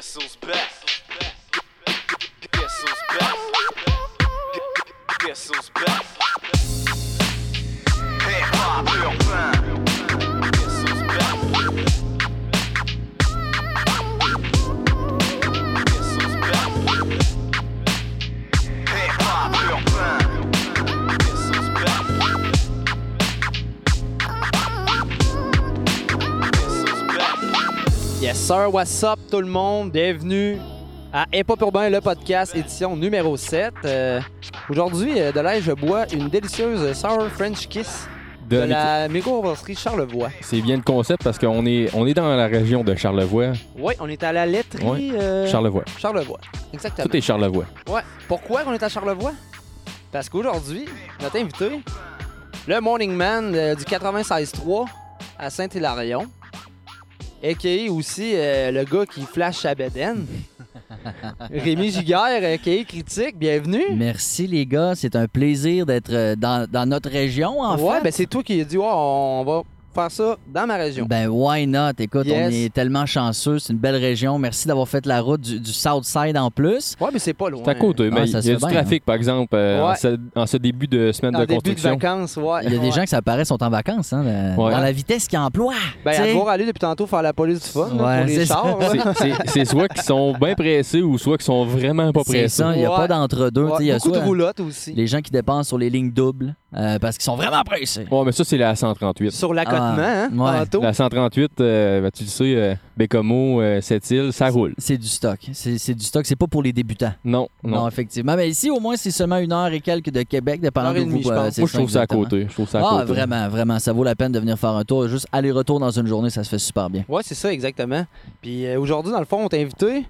Guess who's back? Sir, what's up tout le monde? Bienvenue à Hip Hop Urbain, le podcast, édition numéro 7. Euh, Aujourd'hui, euh, de l'air, je bois une délicieuse Sour French Kiss de, De- la microbrasserie Charlevoix. C'est bien le concept parce qu'on est, on est dans la région de Charlevoix. Oui, on est à la laiterie Ouais. euh, Charlevoix. Charlevoix. Exactement. Tout est Charlevoix. Ouais. Pourquoi on est à Charlevoix? Parce qu'aujourd'hui, notre invité, le Morning Man euh, du 96.3 à Saint-Hilarion, a.k.a. aussi euh, le gars qui flash à Beden. Rémi Giguère, a.k.a. Critique, bienvenue. Merci les gars, c'est un plaisir d'être euh, dans, dans notre région en ouais, fait. ben c'est toi qui as dit, Ouais, on va faire ça dans ma région. Ben why not? Écoute, Yes. on est tellement chanceux, c'est une belle région. Merci d'avoir fait la route du, du Southside en plus. ouais, mais c'est pas loin. C'est à côté. Ah, mais ça il y a du bien, trafic, par exemple, euh, en, ce, en ce début de semaine En de début de construction. vacances, ouais. Il y a des gens que ça paraît sont en vacances, hein, de- Ouais. dans la vitesse qu'ils emploient. Ben, tu à devoir aller depuis tantôt faire la police du fun là, Ouais, pour les c'est ça. chars. C'est- soit qu'ils sont bien pressés ou soit qu'ils sont vraiment pas C'est pressés. ça, il n'y a Ouais. pas d'entre-deux. il y a beaucoup de soit roulottes aussi. les gens qui dépensent sur les lignes doubles euh, parce qu'ils sont vraiment pressés. Ouais, mais ça, c'est la 138. Sur l'accotement, Ah, hein, ouais. tantôt. La 138, euh, ben, tu le sais, euh, Bécomo, euh, Sept-Îles, ça roule. C'est du stock. C'est du stock. C'est pas pour les débutants. Non, Non, non. effectivement. Mais ici, au moins, c'est seulement une heure et quelques de Québec, dépendant demie, vous je pense. euh, Moi, je trouve ça à côté. Je trouve ça à Ah, côté. vraiment, vraiment. Ça vaut la peine de venir faire un tour. Juste aller-retour dans une journée, ça se fait super bien. Ouais, c'est ça, exactement. Puis euh, aujourd'hui, dans le fond, on t'a invité.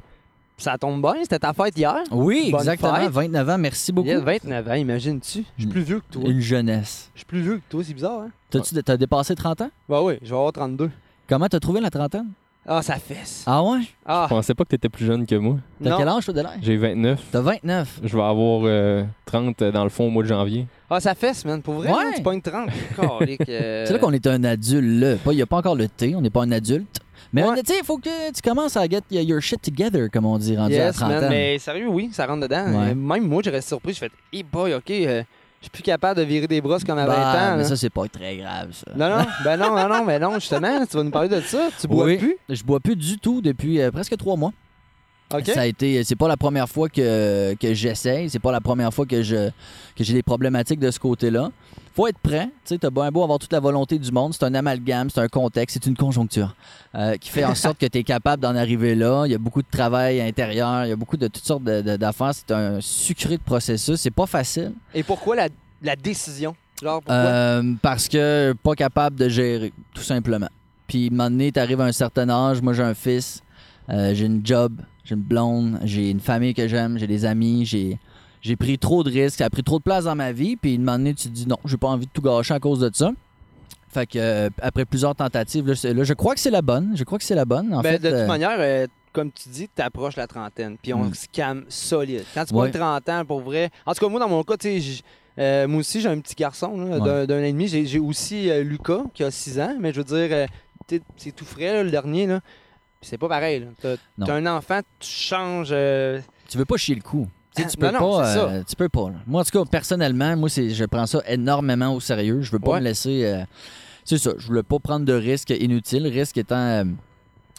Ça tombe bien, c'était ta fête hier. Oui, Bonne exactement. fête. 29 ans, merci beaucoup. Il y a 29 ans, imagines-tu? Je suis plus vieux que toi. Une jeunesse. Je suis plus vieux que toi, c'est bizarre, hein? T'as-tu t'as dépassé 30 ans? Bah oui, je vais avoir 32. Comment t'as trouvé la trentaine? Ah, ça fesse. Ah ouais? Ah, Je pensais pas que t'étais plus jeune que moi. T'as non. quel âge, toi, de l'air? J'ai 29. T'as 29. Je vais avoir euh, 30 dans le fond au mois de janvier. Ah, ça fesse, man. Pour vrai, Ouais. hein, tu pognes 30. Calique, euh, C'est là qu'on est un adulte, là. Pas- Il n'y a pas encore le T, on n'est pas un adulte. Mais Ouais. tu sais, il faut que tu commences à get your shit together, comme on dit, rendu à Yes, 30 man. ans. Mais sérieux, oui, ça rentre dedans. Ouais. Même moi, je reste surpris. Je fais, hey boy, OK, euh, je suis plus capable de virer des brosses comme à 20 Bah, ans. mais là. ça, c'est pas très grave, ça. Non, non, ben non, non, non, mais non, justement, tu vas nous parler de ça. Tu bois Oui. plus. Je bois plus du tout depuis euh, presque trois mois. Ça a été, c'est pas la première fois que, que j'essaye, c'est pas la première fois que je que j'ai des problématiques de ce côté-là. Faut être prêt, tu sais, t'as bien beau avoir toute la volonté du monde, c'est un amalgame, c'est un contexte, c'est une conjoncture euh, qui fait en sorte que tu es capable d'en arriver là. Il y a beaucoup de travail intérieur, il y a beaucoup de toutes sortes d'affaires. C'est un sucré de processus, c'est pas facile Et pourquoi la, la décision? Genre, pourquoi? euh, parce que pas capable de gérer, tout simplement. Puis, à un moment donné, t'arrives à un certain âge, moi j'ai un fils, euh, j'ai une job, j'ai une blonde, j'ai une famille que j'aime, j'ai des amis, j'ai j'ai pris trop de risques, ça a pris trop de place dans ma vie, puis à un moment donné, tu te dis non, j'ai pas envie de tout gâcher à cause de ça. Fait que euh, après plusieurs tentatives, là, je crois que c'est la bonne. Je crois que c'est la bonne. En Ben, fait, de toute euh, manière, euh, comme tu dis, tu approches la trentaine, puis on Mm. se calme solide. Quand tu Ouais. pognes 30 ans, pour vrai. En tout cas, moi, dans mon cas, tu sais, euh, moi aussi, j'ai un petit garçon Ouais. d'un- an et demi. J'ai aussi euh, Lucas, qui a 6 ans, mais je veux dire, euh, c'est tout frais, là, le dernier. là. C'est pas pareil. T'as un enfant, tu changes. euh, tu veux pas chier le coup. Tu sais, tu peux Non, non, pas. euh, tu peux pas. là. Moi, en tout cas, personnellement, moi, je prends ça énormément au sérieux. Je veux pas Ouais. me laisser. euh, c'est ça. Je voulais pas prendre de risques inutiles. Risque étant. euh,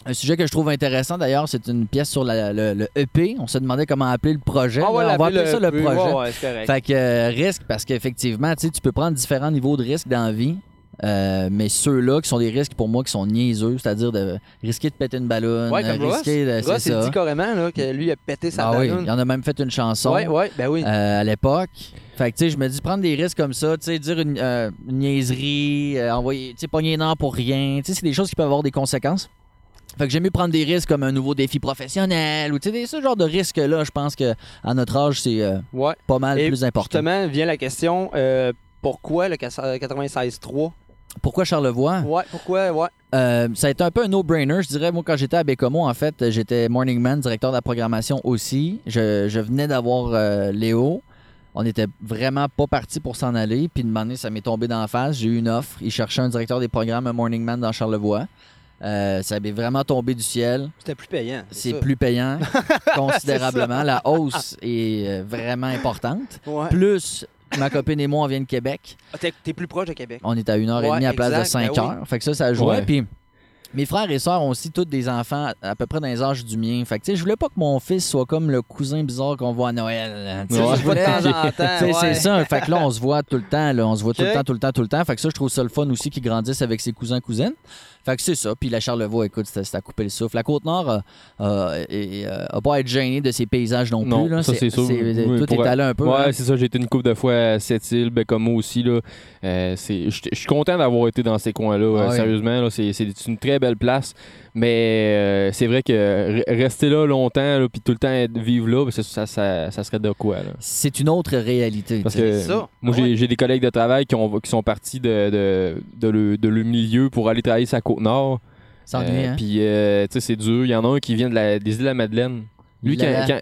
un sujet que je trouve intéressant d'ailleurs, c'est une pièce sur la- le, le EP. On se demandait comment appeler le projet. ah ouais, on va appeler ça le peu. projet. Ouais. Fait que risque, parce qu'effectivement, tu peux prendre différents niveaux de risque dans la vie. Euh, mais ceux-là qui sont des risques pour moi qui sont niaiseux, c'est-à-dire de risquer de péter une ballonne, Ouais, comme Ross. risquer de. Ross, ça. dit carrément là, que lui, a pété sa Ah oui, il en a même fait une chanson Ouais, ouais, ben oui. euh, à l'époque. Fait que, tu sais, je me dis, prendre des risques comme ça, tu sais, dire une, euh, une niaiserie, euh, envoyer, tu sais, pogner un an pour rien, tu sais, c'est des choses qui peuvent avoir des conséquences. Fait que j'aime mieux prendre des risques comme un nouveau défi professionnel ou, tu sais, des- ce genre de risques-là, je pense que à notre âge, c'est euh, ouais. pas mal Et plus important. Justement, vient la question euh, pourquoi le 96.3 Pourquoi Charlevoix? Ouais, pourquoi Ouais. Euh, ça a été un peu un no-brainer. Je dirais, moi, quand j'étais à Bécomo, en fait, j'étais Morning Man, directeur de la programmation aussi. Je, je venais d'avoir euh, Léo. On n'était vraiment pas parti pour s'en aller. Puis, de donné, ça m'est tombé d'en face. J'ai eu une offre. Il cherchait un directeur des programmes, un Morning Man dans Charlevoix. Euh, ça avait vraiment tombé du ciel. C'était plus payant. C'est plus payant considérablement. La hausse est vraiment importante. Ouais. Plus, ma copine et moi, on vient de Québec. Ah, T'es t'es plus proche de Québec. On est à une heure et Ouais, demie à la place de exact, 5 ben oui. heures. Fait que ça, ça jouait. Ouais. Puis mes frères et sœurs ont aussi tous des enfants à peu près dans les âges du mien. Fait que tu sais, je voulais pas que mon fils soit comme le cousin bizarre qu'on voit à Noël. Tu sais, Ouais. je voulais- de temps en temps. Tu sais, ouais. C'est ça. Fait que là, on se voit tout le temps. Là. On se voit tout le temps, tout le temps, tout le temps. Fait que ça, je trouve ça le fun aussi qu'ils grandissent avec ses cousins, cousines. Fait que c'est ça. Puis la Charlevoix, écoute, c'était c'était à couper le souffle. La Côte-Nord euh, euh, euh, a pas à être gênée de ses paysages non, Non, plus. Là. ça, c'est sûr. Oui, Tout est allé un peu. Ouais, hein. c'est ça. J'ai été une couple de fois à Sept-Îles, Bécomo aussi. Là. Euh, c'est- Je suis content d'avoir été dans ces coins-là. euh, Ah. Sérieusement, là, c'est c'est une très belle place. Mais euh, c'est vrai que re- rester là longtemps, là, puis tout le temps être- vivre là, ben, ça, ça, ça, ça serait de quoi. Là. C'est une autre réalité. Parce que C'est ça. moi, ouais. j'ai j'ai des collègues de travail qui, ont, qui sont partis de, de, de le, de le milieu pour aller travailler sur la Côte-Nord. Euh, hein? Puis, euh, tu sais, c'est dur. Il y en a un qui vient de la, des îles de la Madeleine. Lui, quand, quand,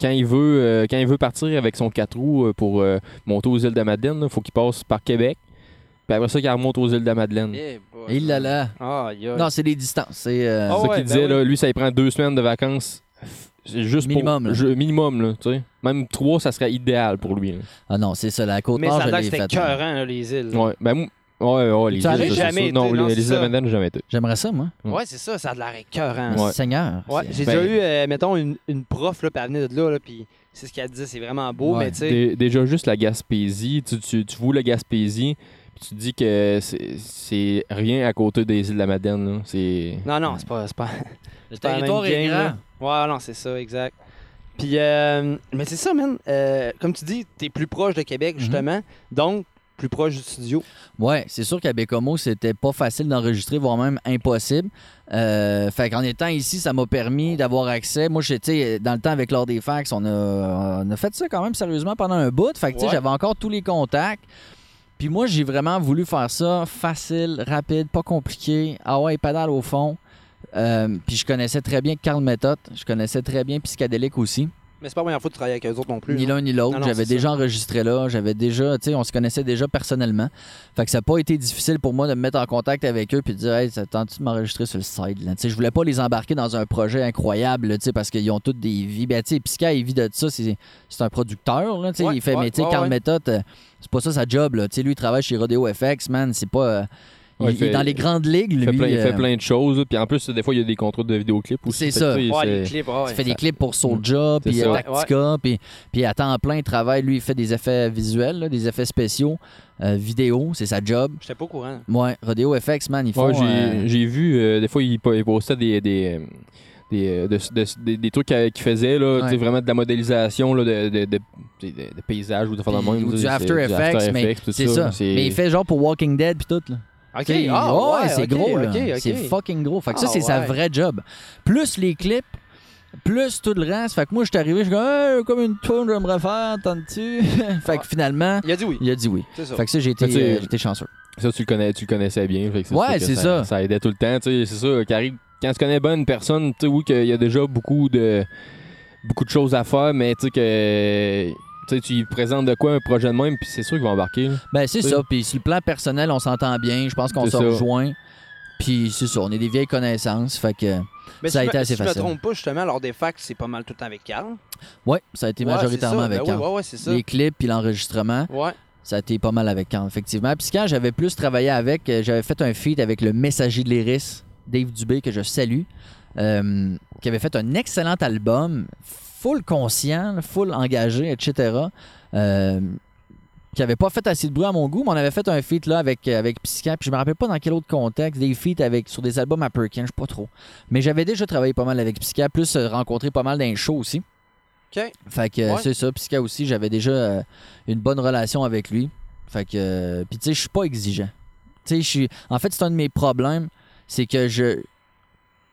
quand il veut, euh, quand il veut partir avec son 4 roues pour euh, monter aux îles de la Madeleine, il faut qu'il passe par Québec. Puis après ça, qu'il remonte aux îles de la Madeleine. Eh, boy. Il l'a là. Ah, aïe, aïe. Non, c'est des distances. C'est. euh, Oh, C'est ça ouais, qu'il ben disait, oui. là, lui, ça lui prend deux semaines de vacances. C'est juste Minimum, pour, là. je- minimum, là, tu sais. Même trois, ça serait idéal pour lui. là. Ah non, c'est ça. La côte Mais nord, ça a je l'air que l'ai c'était faite. là, les îles. Ouais, ben, moi- ouais, ouais, les îles, c'est Jamais été, Non, non, les, c'est les îles de ça. la Madeleine, j'ai jamais été. J'aimerais ça, moi. Ouais, c'est ça, ça a de l'air écœurant. Ouais. Seigneur. Ouais, c'est- j'ai Ben- déjà eu, euh, mettons, une, une prof, là, puis elle venait de là, là, puis c'est ce qu'elle disait, c'est vraiment beau, Ouais. mais tu sais. Dé- Déjà, juste la Gaspésie, tu, tu, tu vois la Gaspésie, tu dis que c'est- rien à côté des îles de la Madeleine. là. C'est. Non, non, c'est pas. C'est pas... Le territoire est game, grand. là. Ouais, non, c'est ça, exact. Puis, euh, mais c'est ça, man. Euh, comme tu dis, t'es plus proche de Québec, Mhm. justement. Donc, plus proche du studio. Ouais, c'est sûr qu'à Bécomo, c'était pas facile d'enregistrer, voire même impossible. Euh, fait qu'en étant ici, ça m'a permis d'avoir accès. Moi, j'étais dans le temps avec l'ordre des fax, on a, on a fait ça quand même sérieusement pendant un bout. Fait que tu sais, Ouais. j'avais encore tous les contacts. Puis moi, j'ai vraiment voulu faire ça facile, rapide, pas compliqué. Ah ouais, pédale au fond. Euh, puis je connaissais très bien Carl Method, je connaissais très bien Psychedelic aussi. Mais c'est pas la première fois que tu travailles avec eux autres non plus. Ni l'un ni l'autre. J'avais déjà enregistré là. J'avais déjà, tu sais, on se connaissait déjà personnellement. Fait que ça n'a pas été difficile pour moi de me mettre en contact avec eux puis de dire, hey, ça tente de m'enregistrer sur le side. Là? Tu sais, je voulais pas les embarquer dans un projet incroyable, tu sais, parce qu'ils ont toutes des vies. Ben, tu sais, Pisca, il vit de ça. C'est c'est un producteur, là, tu sais. Ouais, il fait, ouais, mais tu sais, ouais, Carl euh, c'est pas ça sa job, là. Tu sais, lui, il travaille chez Rodeo FX, man. C'est pas. euh, Ouais, il il est fait- dans les grandes ligues, lui. Il fait, plein, il fait euh, plein de choses. Puis en plus, des fois, il y a des contrats de vidéoclips aussi. C'est ça. tu sais, Ouais, c'est- les clips, ouais. Il fait des clips pour Soulja, C'est puis Tactica, puis, puis à temps plein, il travaille. Lui, il fait des effets visuels, là, des effets spéciaux, euh, vidéo, c'est sa job. J'étais pas au courant. Ouais, Rodeo FX, man. Ouais, j'ai euh, j'ai vu, euh, des fois, il, il postait des, des, euh, des, de- de- des- des trucs qu'il faisait, là, Ouais. vraiment de la modélisation là, de, de, de, de- de paysages ou de faire ou du c'est- After du Effects, mais tout c'est ça. Mais il fait genre pour Walking Dead, puis tout, là. Ok, ah, ouais, ouais, c'est gros, là. C'est fucking gros. Fait que ça, Ah, c'est sa vraie job. Plus les clips, plus tout le reste. Fait que moi, je suis arrivé, je suis comme, Hey, comme une tourne, j'aimerais faire, tentes-tu? fait que finalement, Il a dit oui. il a dit oui. Ça. Fait que ça, j'ai été, euh, chanceux. Ça, tu le, connais, tu le connaissais bien. fait que Ouais, c'est ça. Ça aidait tout le temps. tu sais, C'est ça, quand tu connais bien une personne, tu sais, oui, qu'il y a déjà beaucoup de, beaucoup de choses à faire, mais tu sais que. Tu sais, tu lui présentes de quoi un projet de même, puis c'est sûr qu'il va embarquer. là. Ben, c'est ça. Puis sur le plan personnel, on s'entend bien. Je pense qu'on C'est se ça. rejoint. Puis c'est ça, on est des vieilles connaissances. Fait que, Mais ça a si été je me- assez si je facile. me trompe pas, justement, lors des facs, c'est pas mal tout le temps avec Carl. ouais, ça a été Ouais, majoritairement c'est ça. avec Ben Carl. oui, ouais, ouais, c'est ça. Les clips puis l'enregistrement, Ouais. ça a été pas mal avec Carl, effectivement. Puis quand j'avais plus travaillé avec, euh, j'avais fait un feat avec le messager de l'Iris, Dave Dubé, que je salue, euh, qui avait fait un excellent album, full conscient, full engagé, etc. Euh, qui avait pas fait assez de bruit à mon goût, mais on avait fait un feat là avec, avec puis je me rappelle pas dans quel autre contexte, des feats avec, sur des albums à Perkins, je sais pas trop. Mais j'avais déjà travaillé pas mal avec Psychiatre, plus euh, rencontré pas mal dans les shows aussi. OK. Fait que Ouais. c'est ça, Psychiatre aussi, j'avais déjà euh, une bonne relation avec lui. Fait que, euh, puis tu sais, je suis pas exigeant. Tu sais, je suis, en fait, c'est un de mes problèmes, c'est que je,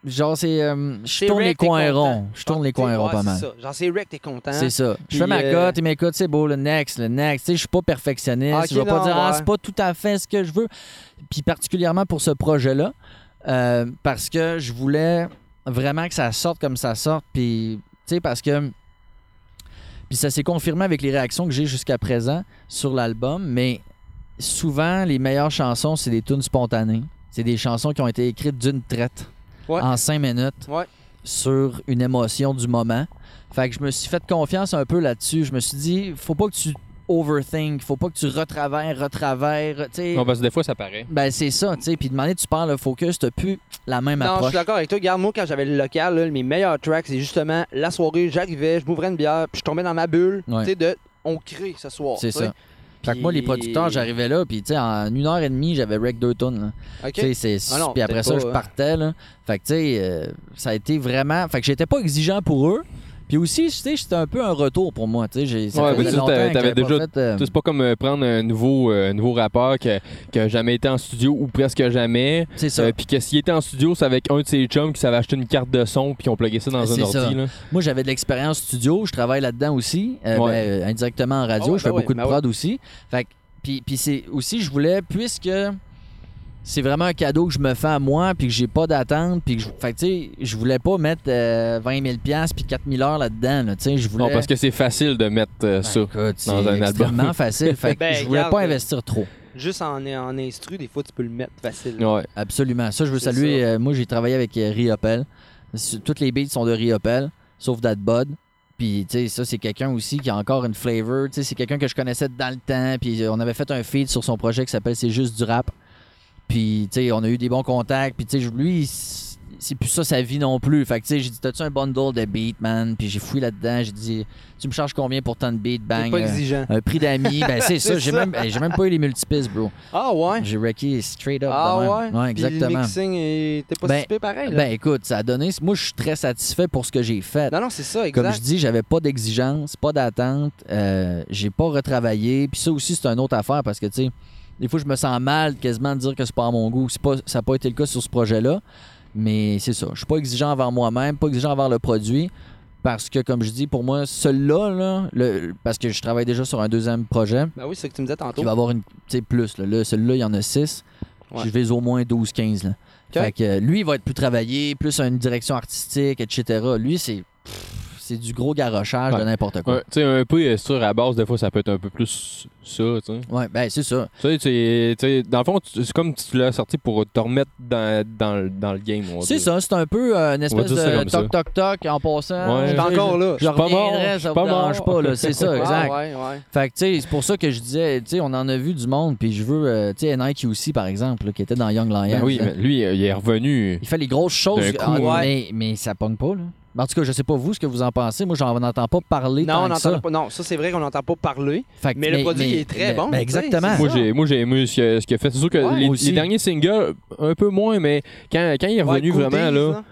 genre, c'est, euh, je tourne les coins ronds. Je tourne les coins ronds pas c'est mal. ça. Genre, c'est Rick, t'es content. C'est ça. Je fais ma euh, cote, il m'écoute, c'est beau, le next, le next. Tu sais, je suis pas perfectionniste. Ah, ok, je vais pas non, dire, ah, ouais. c'est pas tout à fait ce que je veux. Puis particulièrement pour ce projet-là, euh, parce que je voulais vraiment que ça sorte comme ça sorte. Puis, tu sais, parce que. Puis ça s'est confirmé avec les réactions que j'ai jusqu'à présent sur l'album, mais souvent, les meilleures chansons, c'est des tunes spontanées. C'est des chansons qui ont été écrites d'une traite Ouais. en cinq minutes Ouais. sur une émotion du moment. Fait que je me suis fait confiance un peu là-dessus. Je me suis dit, faut pas que tu overthink, faut pas que tu retravailles, retravailles. tu sais. Non, parce que des fois, ça paraît. Ben, c'est ça, tu sais. Puis demander, tu parles le focus, t'as plus la même Non, je approche. suis d'accord avec toi. Regarde, moi, quand j'avais le local, là, mes meilleurs tracks, c'est justement la soirée, j'arrivais, je m'ouvrais une bière, puis je tombais dans ma bulle. Ouais. Tu sais, de on crée ce soir. C'est ça. Fait que moi, les producteurs, j'arrivais là, puis tu sais, en une heure et demie, j'avais rec deux tonnes. là. OK. Tu sais, c'est- Ah puis après ça, pas, je hein. partais. Là. Fait que, tu sais, euh, ça a été vraiment. Fait que j'étais pas exigeant pour eux. Puis aussi, tu sais, c'était un peu un retour pour moi. Tu sais, j'ai- ça Ouais, mais ça, longtemps t'avais- t'avais déjà- fait, euh, Tu sais, C'est pas comme euh, prendre un nouveau, euh, nouveau rappeur qui a, qui a jamais été en studio ou presque jamais. C'est ça. Euh, puis que s'il était en studio, c'est avec un de ses chums qui savait acheter une carte de son puis qui ont plugué ça dans un C'est ordi. Là. Moi, j'avais de l'expérience studio. Je travaille là-dedans aussi. euh, Ouais. ben, indirectement en radio. Ah ouais, je fais ben ouais, beaucoup de ben prod aussi. Fait que- puis, puis c'est aussi, je voulais, puisque c'est vraiment un cadeau que je me fais à moi, puis que j'ai pas d'attente, puis que je, fait que, tu sais, je voulais pas mettre euh, 20 000 piastres puis 4 000 heures là-dedans. là, tu sais, je voulais... Non, parce que c'est facile de mettre euh, Ben, ça. écoute, c'est dans un album. extrêmement facile. Fait que Ben, je voulais regarde, pas euh, investir trop. Juste en, en instru, des fois, tu peux le mettre facile. Ouais. Absolument. Ça, je veux C'est saluer. euh, moi, j'ai travaillé avec euh, Riopel. Toutes les beats sont de Riopel, sauf That Bud. Puis, tu sais, ça, c'est quelqu'un aussi qui a encore une flavor. Tu sais, c'est quelqu'un que je connaissais dans le temps. Puis, on avait fait un feed sur son projet qui s'appelle C'est juste du rap. Puis, tu sais, on a eu des bons contacts. Puis, tu sais, lui, c'est plus ça sa vie non plus. Fait que, tu sais, j'ai dit, t'as-tu un bundle de beats, man? Puis, j'ai fouillé là-dedans. J'ai dit, tu me charges combien pour tant de beats? Bang. pas euh, exigeant. un prix d'amis. Ben, c'est ça. J'ai même, hey, j'ai même pas eu les multipistes, bro. Ah ouais? J'ai wrecké straight up. Ah ouais? Ouais, Puis le exactement. mixing, t'es pas Ben, si pareil, là? Ben écoute, ça a donné. Moi, je suis très satisfait pour ce que j'ai fait. non, non, c'est ça, Comme je exact. dis, j'avais pas d'exigence, pas d'attente. euh, j'ai pas retravaillé. Puis ça aussi, c'est une autre affaire parce que, tu sais, des fois, je me sens mal quasiment de dire que c'est pas à mon goût. C'est Pas, ça n'a pas été le cas sur ce projet-là. Mais c'est ça. Je suis pas exigeant envers moi-même, pas exigeant envers le produit. Parce que, comme je dis, pour moi, celui-là, là, le- parce que je travaille déjà sur un deuxième projet Ben oui, c'est ce que tu me disais tantôt. qui va avoir une, tu sais, plus. Là, Là, celui-là, il y en a six. Ouais. Je vais au moins 12-15. là. Ok. Fait que lui, il va être plus travaillé, plus une direction artistique, etc. Lui, c'est c'est du gros garochage Ouais. de n'importe quoi. Ouais, tu sais, un peu euh, sûr, à base, des fois, ça peut être un peu plus ça, tu sais. Ouais, ben c'est ça. Tu sais, c'est- tu sais, dans le fond, c'est comme si tu l'as sorti pour te remettre dans, dans, le- dans le game. C'est ça, c'est un peu euh, une espèce de comme ça. toc toc toc en passant. Ouais. Je suis encore là. Je pas mort, ça pas dérange pas, là. C'est ça, exact. Ah, ouais, ouais. Fait que, tu sais, c'est pour ça que je disais, tu sais, on en a vu du monde, puis je veux, euh, tu sais, NIQC, par exemple, là, qui était dans Young Lions. Ben oui, mais lui, il est revenu. Il fait les grosses choses, coup, ah, ouais. mais, mais ça pogne pas, là. En tout cas, je sais pas vous ce que vous en pensez. Moi, j'en entends pas parler Non, tant on que ça. pas. Non, ça, c'est vrai qu'on n'entend pas parler. Fait que- Mais le produit est très bon, ben exactement. Moi, j'ai, moi, j'ai aimé ce qu'il a, ce qu'il a fait. C'est sûr que Ouais, les, moi aussi. les derniers singles, un peu moins, mais quand, quand il est revenu Ouais, vraiment, là,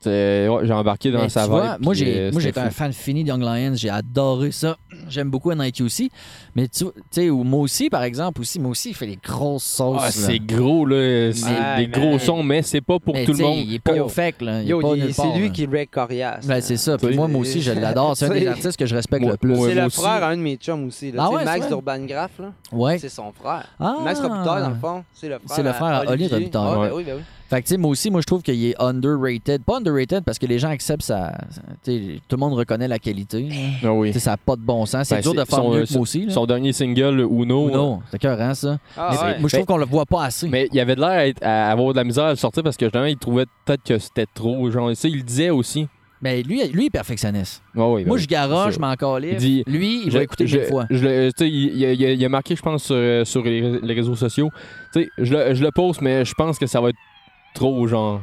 c'est- ouais, j'ai embarqué dans Mais sa tu vibe. vois, moi, puis, j'ai, euh, moi, c'était j'étais un fou. fan fini de Young Lions. J'ai adoré ça. J'aime beaucoup NIQC. Mais tu tu sais, ou moi aussi, par exemple, aussi, moi aussi, il fait des grosses sauces. Ah, là. c'est gros, là. C'est des mais- gros sons, mais c'est pas pour Mais tout le tu sais, monde. Il est pas Yo. au fake, là. Il est Yo, pas il- nulle c'est part, lui là. qui break Corias. Ben, c'est ça. Puis moi, moi aussi, je l'adore. C'est un des artistes que je respecte moi- le plus. moi- C'est le aussi. frère à un de mes chums aussi. Là. Ah Tu sais, ouais, Max c'est vrai? d'Urban Graph, là. Ouais. c'est son frère. Ah. Max Robitaille, dans le fond, c'est le frère. C'est le frère à Oli Robitaille. Ah, ben Ouais. oui, ben oui. Fait que, tu sais, moi aussi, moi, je trouve qu'il est underrated. Pas underrated parce que les gens acceptent ça. Tu sais, tout le monde reconnaît la qualité. là. Ah oui. Tu sais, ça n'a pas de bon sens. C'est Ben, dur de faire son- mieux que moi aussi. là. Son dernier single, Uno. Ou non, c'est écœurant, ça. Ah, Mais ouais. moi, je trouve qu'on le voit pas assez. Mais il avait de l'air à avoir de la misère à le sortir parce que justement, il trouvait peut-être que c'était trop. Genre, ça, il le disait aussi. Mais lui, lui, il est perfectionniste. Ouais, ouais, ben moi, oui, je garoche, je m'en Lui, il Je- va écouter je- mille fois. je le- tu sais, il, il a- il a, marqué, je pense, sur, euh, sur les, les réseaux sociaux. Tu sais, je le, je le poste, mais je pense que ça va être trop, genre,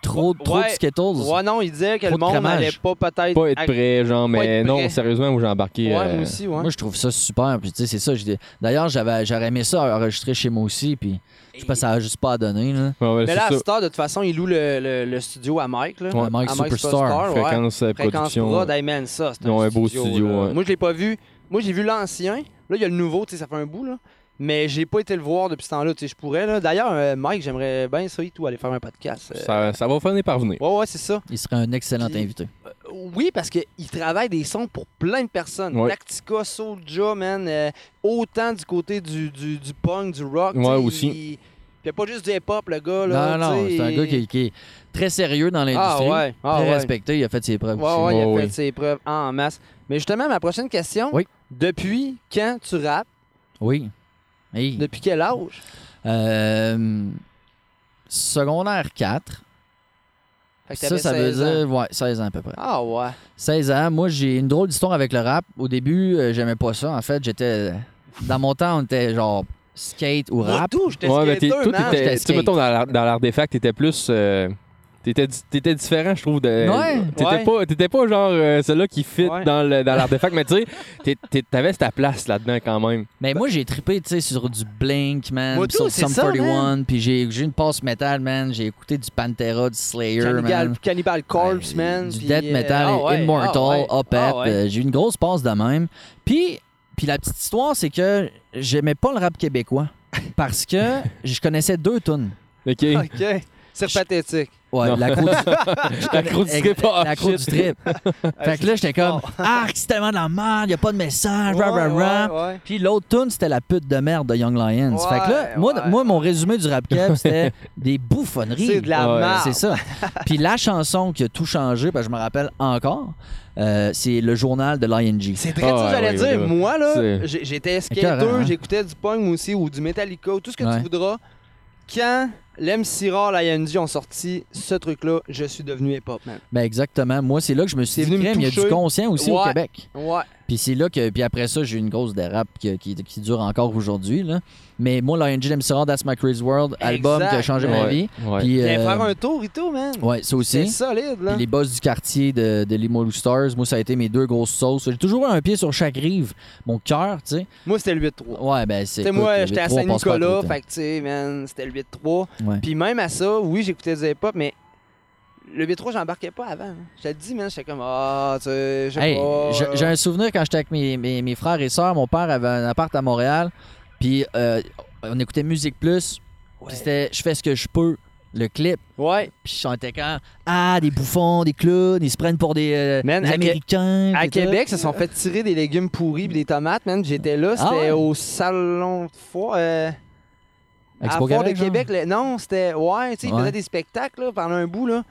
Trop, trop Ouais. de Skittles? Ouais, non, il disait que Trop le de monde crémage. allait pas peut-être. pas être prêt, genre, mais être non, prêt. sérieusement, moi j'ai embarqué. Ouais, euh, moi aussi, ouais. Moi, je trouve ça super. Puis, tu sais, c'est ça. j'ai- D'ailleurs, j'avais, j'aurais aimé ça enregistrer chez moi aussi. Puis, je sais pas, ça a juste pas à donner. Là. ouais, ouais, Mais c'est là, à ça. Star, de toute façon, il loue le, le, le studio à Mike. Là. Ouais. À Mike à Superstar. ouais. Fréquence euh, Fréquence production. Prod, hey man, ça, c'est Ils ont un beau studio, là. ouais. Moi, je l'ai pas vu. Moi, j'ai vu l'ancien. Là, il y a le nouveau, tu sais, ça fait un bout, là. Mais j'ai pas été le voir depuis ce temps-là, tu sais, je pourrais, là. D'ailleurs, euh, Mike, j'aimerais bien ça et tout, aller faire un podcast. euh. Ça, ça va finir par venir. Ouais, ouais, c'est ça. Il serait un excellent Puis- invité. Euh, Oui, parce qu'il travaille des sons pour plein de personnes. Ouais. Tactica, Soulja, man. euh, autant du côté du, du, du punk, du rock. tu Ouais, sais, aussi. Il... Puis il a pas juste du hip-hop, le gars, là. non, non, tu sais, c'est un gars qui, qui est très sérieux dans Ah l'industrie. ouais, ah très ouais. respecté. Il a fait ses preuves Ouais, aussi. ouais, il a Ouais, fait ses preuves en masse. Mais justement, ma prochaine question. Oui. Depuis quand tu rappes? Oui. Hey. Depuis quel âge? Euh, secondaire 4. Fait que Ça, ça veut 16 ans. dire ouais, 16 ans à peu près. Ah ouais. 16 ans. Moi, j'ai une drôle d'histoire avec le rap. Au début, euh, j'aimais pas ça. En fait, j'étais. Dans mon temps, on était genre skate ou Moi, rap. tout, j'étais Ouais, mais t'es- skater, toi, man. tu sais, skate. mettons, dans l'art- t'étais plus. euh, T'étais, di- t'étais différent, je trouve. De, Ouais. T'étais, Ouais. Pas, t'étais pas genre euh, celui-là qui fit Ouais. dans, le, dans l'artefact, mais tu sais, t'avais ta place là-dedans quand même. Mais moi, j'ai trippé, tu sais, sur du Blink, man. Tout, sur Sum ça, 41. Puis j'ai j'ai une passe métal, man. J'ai écouté du Pantera, du Slayer, Cannibal, man. Cannibal Corpse, Ouais, man. Du death euh, metal, ah ouais, Immortal, ah ouais, Opeth. ah ouais. euh, j'ai eu une grosse passe de même. Puis, puis la petite histoire, c'est que j'aimais pas le rap québécois. Parce que je connaissais deux tunes. OK. OK. C'est pathétique. Ouais, la croix du, La croix du trip, ah, la croix du shit. trip. fait que là, j'étais comme, ah, c'est tellement de la merde, y a pas de message, rah, rah, rah. Ouais, ouais. Puis l'autre tune, c'était la pute de merde de Young Lions. Ouais, fait que là, moi, ouais. moi, mon résumé du rap cap, c'était des bouffonneries. C'est de la Ouais, merde. C'est ça. Puis la chanson qui a tout changé, parce que je me rappelle encore, euh, c'est le journal de l'ING. C'est très Ah, ça que j'allais ouais, dire. ouais, ouais. Moi, là, j'étais skater, hein? j'écoutais du punk aussi, ou du Metallica, ou tout ce que Ouais. tu voudras. Quand Rare, la ING ont sorti ce truc-là, je suis devenu hip-hop, man. Ben exactement. Moi, c'est là que je me suis dit, venu me crème, il y a du conscient aussi au Ouais. Québec. Ouais. Puis c'est là que, puis après ça, j'ai eu une grosse dérape qui, qui, qui dure encore aujourd'hui. là. Mais moi, l'ING Sera, That's My Crazy World, album qui a changé ma vie. ouais. Puis, euh, faire un tour et tout, man. ouais, ça C'est aussi. solide, là. Puis les boss du quartier de, de Limoilou Stars, moi, ça a été mes deux grosses sauces. J'ai toujours eu un pied sur chaque rive. Mon cœur, tu sais. Moi, c'était le 8-3. Ouais, ben c'est. Écoute, moi, j'étais à V3 passe pas à Saint-Nicolas, fait que, tu sais, man, c'était le 8-3. Ouais. Puis même à ça, oui, j'écoutais du hip-hop, mais le 8-3, j'embarquais pas avant. Je te dis, man, j'étais comme, ah, tu sais, Hey, pas. j'ai- un souvenir quand j'étais avec mes, mes- mes frères et sœurs. Mon père avait un appart à Montréal. Puis euh, on écoutait Musique Plus. Ouais. C'était Je fais ce que je peux, le clip. Ouais. Puis on était quand Ah, des bouffons, des clowns, ils se prennent pour des, euh, Man, des à Qué- Américains. À. Québec, ils se sont fait tirer des légumes pourris et des tomates, man. J'étais là, Ah c'était ouais? au salon de foire. Euh, à Québec, de genre? Québec. le- Non, c'était. Ouais, tu sais, ils Ouais. faisaient des spectacles là, pendant un bout, là.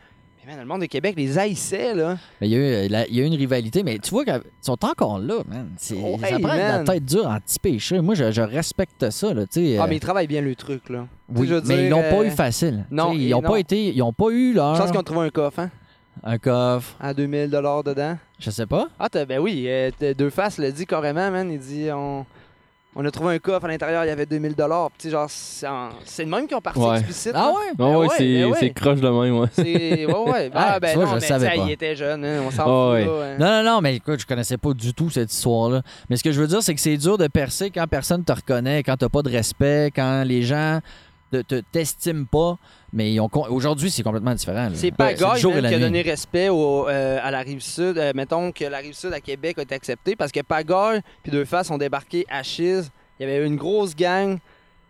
Man, le monde de Québec les haïssait, là. Mais il y, a eu, euh, la- il y a eu une rivalité, mais tu vois qu'ils sont encore là, man. Oh, ça hey, prend la tête dure en petit péché. Moi, je, je respecte ça, là, tu sais. Ah, euh, mais ils travaillent bien le truc, là. Oui, mais ils l'ont pas euh, eu facile. non, ils ont non. pas été, ils ont pas eu leur Je pense qu'ils ont trouvé un coffre, hein, un coffre. à 2000 dedans. Je sais pas. Ah, ben oui, euh, Deux Faces le dit carrément, man. Il dit on, on a trouvé un coffre à l'intérieur, il y avait 2000 Puis, tu sais, genre, c'est en- c'est le même qui ont parti Ouais. explicite. Ah là. ouais? Ah ouais, Ben ouais, c'est, ben croche de même, ouais. C'est. Ouais, ouais. Ah, Ah, ben tu vois, non, je mais savais pas. il était jeune, hein, on s'en Ah, fout, ouais. là, hein. Non, non, non, mais écoute, je connaissais pas du tout cette histoire-là. Mais ce que je veux dire, c'est que c'est dur de percer quand personne te reconnaît, quand t'as pas de respect, quand les gens te- t'estiment pas. Mais aujourd'hui, c'est complètement différent. C'est Ben, pas qui a donné respect au, euh, à la rive sud. Euh, mettons que la rive sud à Québec a été acceptée parce que Pagaille puis Deux Faces ont débarqué à Chiz. Il y avait une grosse gang.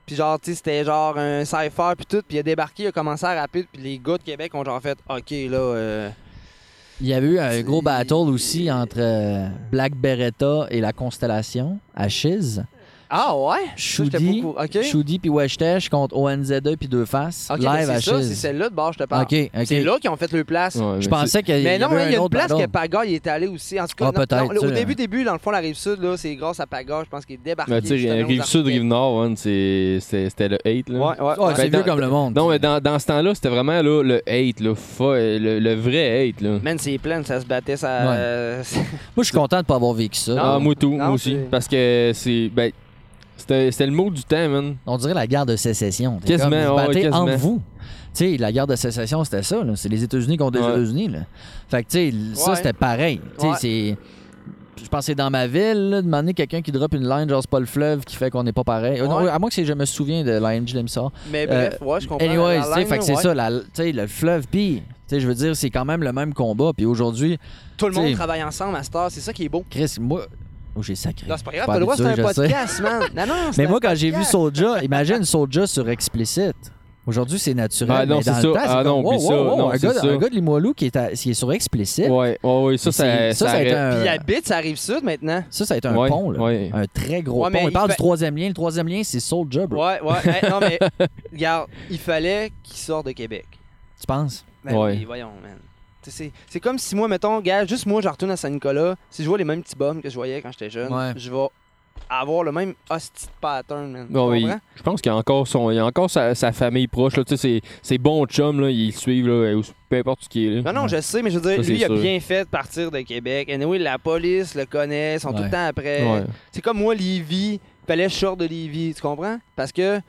Puis genre, tu sais, c'était genre un cypher puis tout. Puis il a débarqué, il a commencé à rapper. Puis les gars de Québec ont genre fait OK, là. euh, Il y avait eu un gros battle aussi entre Black Beretta et la Constellation à Chiz. Ah ouais? Ça, j'étais Shoudi, pas au- OK. Shoudi puis Weshtesh contre ONZ2 puis Deux Faces. Live ben à ça, c'est celle-là de bord, je te parle. C'est là qu'ils ont fait le place. Ouais, Je mais pensais qu'il y Mais avait non, mais il y a un une autre place que Pagaille est allé aussi. En tout cas, Ah, non, non, au début, début, dans le fond, la rive sud, là, c'est grâce à Pagaille, je pense qu'il est débarqué. Mais tu sais, justement aux rive sud, architectes. rive nord, ouais, c'est- c'était le hate, là. Ouais, ouais. C'est Ben, vieux dans- comme le monde. Non, mais dans, dans ce temps-là, c'était vraiment là, le hate, là, le, le vrai hate. Là. Man, c'est plein, ça se battait, ça. Euh, Moi, je suis content de pas avoir vécu ça. Non. ah, moi tout, non, moi aussi. Parce que c'est. Ben, c'était le mot du temps, man. On dirait la guerre de sécession. Quasiment, comme, vous ouais, battez quasiment. entre vous. Tu sais, la guerre de sécession, c'était ça. C'est les États-Unis contre les Ouais. États-Unis. là. Fait que, tu sais, ça, c'était pareil. Tu sais, Ouais. c'est... Je c'est dans ma ville, là, demander quelqu'un qui drop une line, genre c'est pas le fleuve qui fait qu'on n'est pas pareil. Euh, non, à moins que je me souviens de l'IMG j'aime ça. Mais bref, ouais, je comprends. Anyways, la tu sais, line, fait que c'est ouais. ça, la- tu sais, le fleuve, puis, tu sais, je veux dire, c'est quand même le même combat. Puis aujourd'hui, Tout le monde travaille ensemble à cette heure, c'est ça qui est beau. Chris, moi, oh, j'ai sacré. Non, c'est pas grave, t'as le droit, c'est un je podcast, man. Non, non, c'est Mais moi, quand j'ai vu. Soulja, imagine Soulja sur Explicit. Aujourd'hui, c'est naturel. Ah, non, mais c'est dans ça. le temps, c'est Ah, non, ça. Non, un, gars, de Limoilou qui est, à- qui est sur Explicit. Ouais, ouais, ouais, ça, ça, ça, ça a été arrête. un, Puis il habite, ça arrive sud maintenant. ça, ça a été un Ouais, pont. Là. ouais. Un très gros pont. Il il parle du troisième lien. Le troisième lien, c'est Soulja, bro. Ouais, ouais. Non, mais regarde, il fallait qu'il sorte de Québec. Tu penses? Ben oui, voyons, man. C'est comme si moi, mettons, gars, juste moi, je retourne à Saint-Nicolas. Si je vois les mêmes petits bums que je voyais quand j'étais jeune, Ouais. je vais avoir le même hostie pattern, man. Bon, je pense qu'il y a encore, son, il y a encore sa, sa famille proche. Là, tu sais, ses, ses bons chums, là, ils le suivent, là, peu importe ce qui est. Là. Non, non, Ouais. je sais, mais je veux dire, Ça, lui, il a sûr. bien fait de partir de Québec. Anyway, la police le connaît, ils sont tout le temps après. C'est comme moi, Lévis, fallait sorte de Lévis, tu comprends? Parce que,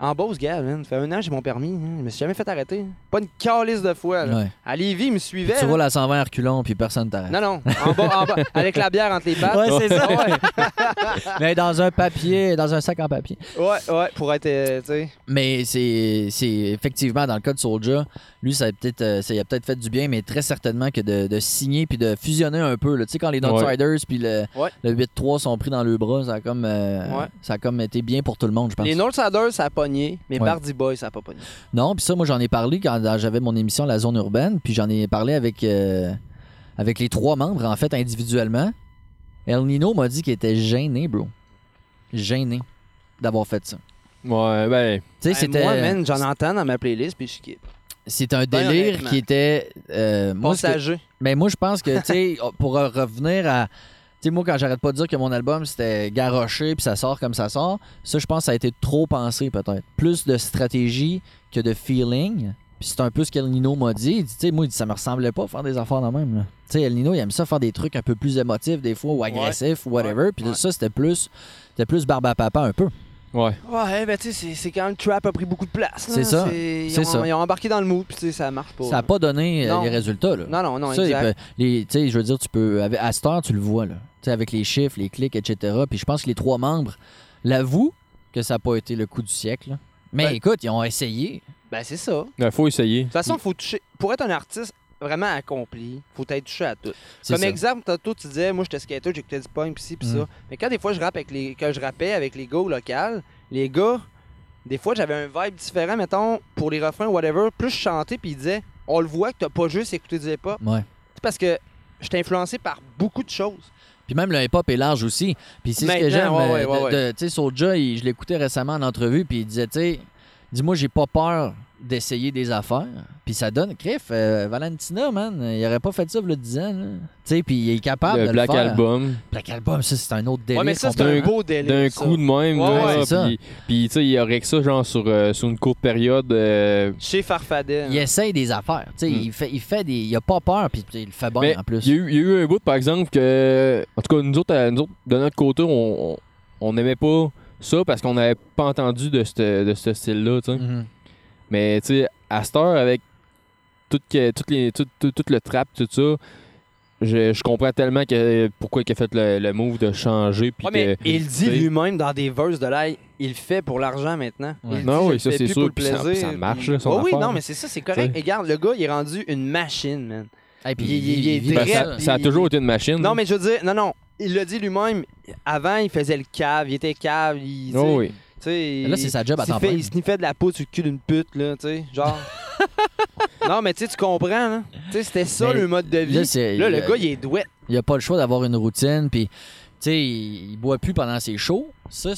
en Beauce, ça fait un an que j'ai mon permis, hein, je me suis jamais fait arrêter. Pas une calice de fois, là. Ouais. À Lévis, il me suivait. Tu là. roules à 120 à reculons, puis personne t'arrête. Non, non, en bas, en bas, avec la bière entre les pattes. Ouais, c'est ça. Ouais, Mais dans un papier, dans un sac en papier. ouais, ouais, pour être, euh, tu sais. Mais c'est c'est effectivement dans le cas de Soulja, lui ça a peut-être euh, ça y a peut-être fait du bien, mais très certainement que de, de signer puis de fusionner un peu. là. Tu sais quand les Outsiders puis le, Ouais. le 8-3 sont pris dans le bras, ça a comme euh, Ouais. ça a comme été bien pour tout le monde, je pense. Les Northsiders, ça a pogné, mais Ouais. Bardy Boy, ça a pas pogné. Non, puis ça moi j'en ai parlé quand dans- j'avais mon émission La zone urbaine, puis j'en ai parlé avec euh, avec les trois membres en fait individuellement. El Nino m'a dit qu'il était gêné, bro. Gêné d'avoir fait ça. Ouais, ben. Tu sais, Ben, c'était Moi, man, j'en entends dans ma playlist, puis je skip. c'est un Ben, délire honnêtement. qui était euh, Passager. Mais moi, je pense que, tu sais, pour euh, revenir à. Tu sais, moi, quand j'arrête pas de dire que mon album, c'était garoché puis ça sort comme ça sort, ça, je pense que ça a été trop pensé, peut-être. Plus de stratégie que de feeling. Puis c'est un peu ce qu'El Nino m'a dit. Il dit, tu sais, moi, il dit, ça me ressemblait pas faire des affaires de même. là. Tu sais, El Nino, il aime ça faire des trucs un peu plus émotifs, des fois, ou agressifs, ou whatever. Puis Ouais. ça, c'était plus. C'était plus barbe à papa un peu. Ouais. Ouais, ben tu sais, c'est- quand le trap a pris beaucoup de place. C'est ça. Ils, C'est ont, ça. ils ont embarqué dans le mood, puis tu sais, ça marche pas. Ça n'a pas donné euh, Non. les résultats, là. Non, non, non, Ça, exact. tu sais, je veux dire, tu peux. À cette heure, tu le vois, là. Avec les chiffres, les clics, etc. Puis je pense que les trois membres l'avouent que ça n'a pas été le coup du siècle. là. Mais Ben- écoute, ils ont essayé. Ben c'est ça. De Il faut essayer. toute façon, faut toucher. Pour être un artiste vraiment accompli, faut être touché à tout. C'est Comme ça. exemple, tantôt, tu disais, moi, j'étais skater, j'écoutais du punk, pis ci, pis Mm. ça. Mais quand des fois, je rappe avec les. Quand je rappais avec les gars au local, les gars, des fois, j'avais un vibe différent, mettons, pour les refrains, whatever. Plus je chantais, puis ils disaient, on le voit que t'as pas juste écouté du hip-hop. Ouais. C'est parce que j'étais influencé par beaucoup de choses. Puis même le hip-hop est large aussi. Puis c'est ce que j'aime. ouais, euh, ouais, de- Tu sais, Soulja, il- je l'écoutais récemment en entrevue, puis il disait, tu sais, dis-moi, j'ai pas peur d'essayer des affaires. Puis ça donne. Criff, euh, Valentina, man, il aurait pas fait ça il y a 10 ans. Tu sais, puis il est capable Le de Black le faire. Album. Black Album, ça, c'est un autre délire. ouais, mais ça, c'est un beau délire. D'un coup de même. Ouais, ouais, c'est ça. puis, tu sais, il aurait que ça, genre, sur, euh, sur une courte période. euh, Chez Farfadet. Il essaye des affaires. Tu sais, Mm. il, fait, il fait des. Il a pas peur, puis il le fait bien Mais en plus. Il y, a eu, il y a eu un bout, par exemple, que. En tout cas, nous autres, à- nous autres, de notre côté, on, on, on aimait pas ça parce qu'on n'avait pas entendu de ce de ce style-là, tu sais. Mhm. Mais, tu sais, à cette heure, avec tout, que- toutes les, tout, tout- tout le trap, tout ça, je, je comprends tellement que, pourquoi il a fait le, le move de changer. Puis Ouais, mais que, il dit lui-même dans des verses de l'ail, il le fait pour l'argent maintenant. Ouais. Il Non, dit, oui, ça, c'est sûr, puis ça- plaisir. ça marche, là, son Ouais, oui, affaire, non, mais c'est ça, c'est correct. T'sais. Regarde, le gars, il est rendu une machine, man. Hey, puis Il- il- il est vit ben, ça. ça, a toujours été une machine. Non, mais je veux dire, non, non, il l'a dit lui-même. Avant, il faisait le cave, il était cave, il. Oh, oui. Sais, Là, c'est sa job à temps fait- plein. Il sniffait de la peau sur le cul d'une pute, là, tu sais, genre. non, mais tu sais, tu comprends, là. Tu sais, c'était ça Mais le mode de vie. là, le a- gars, il est douette. Il a pas le choix d'avoir une routine, puis. Tu sais, il, il boit plus pendant ses shows. Ça,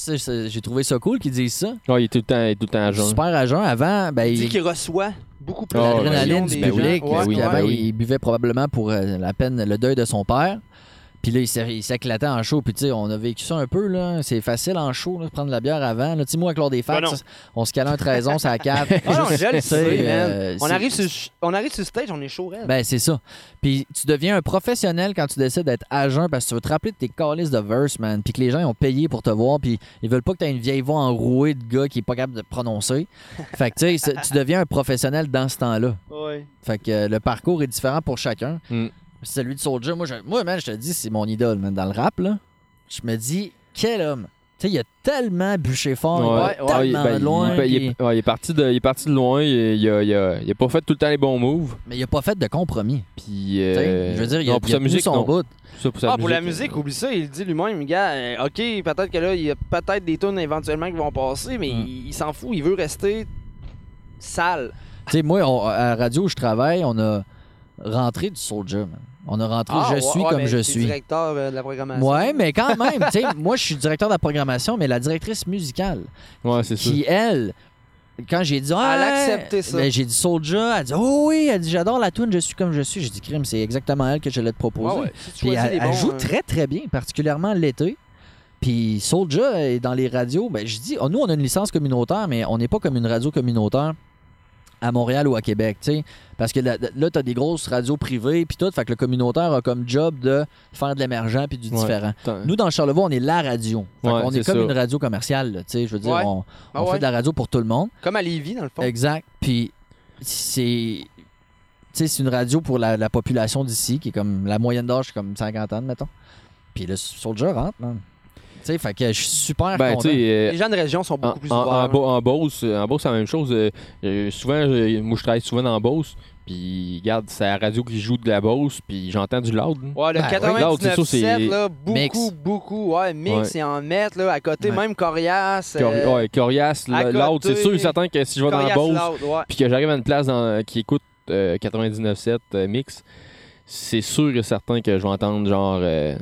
j'ai trouvé ça cool qu'ils disent ça. Ouais, il est tout le temps, il est tout le temps à jeun. Super à jeun. Avant, ben, Il qu'il reçoit beaucoup plus Ah, l'adrénaline du gens. public. Ouais, oui, oui. il buvait probablement pour euh, la peine le deuil de son père. Puis là, il s'éclatait en show. Puis tu sais, on a vécu ça un peu. là. C'est facile en show, là, de prendre de la bière avant. Tu sais, moi, avec Lord des Fats, Ben on se calait un 13 onces à la cave. Ah non, je le Tu sais, sais, man. euh, On c'est- arrive, sur, on arrive sur le stage, on est chaud, raide. Ben, c'est ça. Puis tu deviens un professionnel quand tu décides d'être à jeun parce que tu veux te rappeler de tes calices de verse, man. Puis que les gens ils ont payé pour te voir. Puis ils veulent pas que tu aies une vieille voix enrouée de gars qui est pas capable de prononcer. fait que tu sais, tu deviens un professionnel dans ce temps-là. Ouais. Fait que euh, le parcours est différent pour chacun. Mm. Celui de Soulja, moi, je, moi, man, je te dis, c'est mon idole, man, dans le rap, là. Je me dis, quel homme. Tu sais, il a tellement bûché fort, il Ouais. va ouais, tellement ben, loin. il, il puis- est, ouais, il est parti de, il est parti de loin. Il, il a, il a- il a pas fait tout le temps les bons moves. Mais il a pas fait de compromis. Puis, euh, je veux dire, il a, non, pour il a sa tenu musique, son non. bout. Ça, pour sa Ah, pour la musique, musique, oublie ça, il dit lui-même, gars, euh, ok, peut-être que là, il y a peut-être des tunes éventuellement qui vont passer, mais Mm. il, il s'en fout, il veut rester sale. Tu sais, moi, on- à la radio où je travaille, on a rentré du Soulja, man. On a rentré Ah, Je ouais, suis ouais, comme je suis. directeur euh, de la programmation. Ouais, mais quand même, tu sais, moi, je suis directeur de la programmation, mais la directrice musicale, Ouais, c'est ça. qui, elle, quand j'ai dit, ah, Elle a accepté ça. ben, j'ai dit Soulja, elle dit, oh oui, elle dit, j'adore la tune, je suis comme je suis. J'ai dit, crime, c'est exactement elle que je l'ai te proposer. Ouais. Si Puis elle, joue hein. très très bien, particulièrement l'été. Puis Soulja est dans les radios. Ben, je dis, oh, nous, on a une licence communautaire, mais on n'est pas comme une radio communautaire à Montréal ou à Québec, tu sais. Parce que là, là tu as des grosses radios privées, puis tout. Fait que le communautaire a comme job de faire de l'émergent puis du Ouais. différent. Nous, dans Charlevoix, on est la radio. Ouais, on est, comme ça. une radio commerciale, là, tu sais. Je veux dire, Ouais. on, on ouais. fait de la radio pour tout le monde. Comme à Lévis, dans le fond. Exact. Puis c'est. Tu sais, c'est une radio pour la, la population d'ici, qui est comme. La moyenne d'âge, c'est comme 50 ans, mettons. Puis le Soldier rentre, man. Tu sais, fait que je suis super Ben, content. euh, Les gens de région sont en, beaucoup plus en, ouverts. en, en Beauce, euh, en Beauce, c'est la même chose. euh, souvent, euh, moi, je travaille souvent dans Beauce. Puis, regarde, c'est la radio qui joue de la Beauce. Puis, j'entends du loud. hein. Ouais, le Ben oui. 99.7, c'est ça, c'est- là, beaucoup, Mix. beaucoup. Ouais, mix Ouais. et en mettre, là, à côté, Ouais. même Corias. Cor- euh, ouais, Corias, loud. C'est sûr et certain que si je vais dans la Beauce, puis que j'arrive à une place dans- qui écoute euh, 99.7 euh, mix, c'est sûr et certain que je vais entendre genre euh,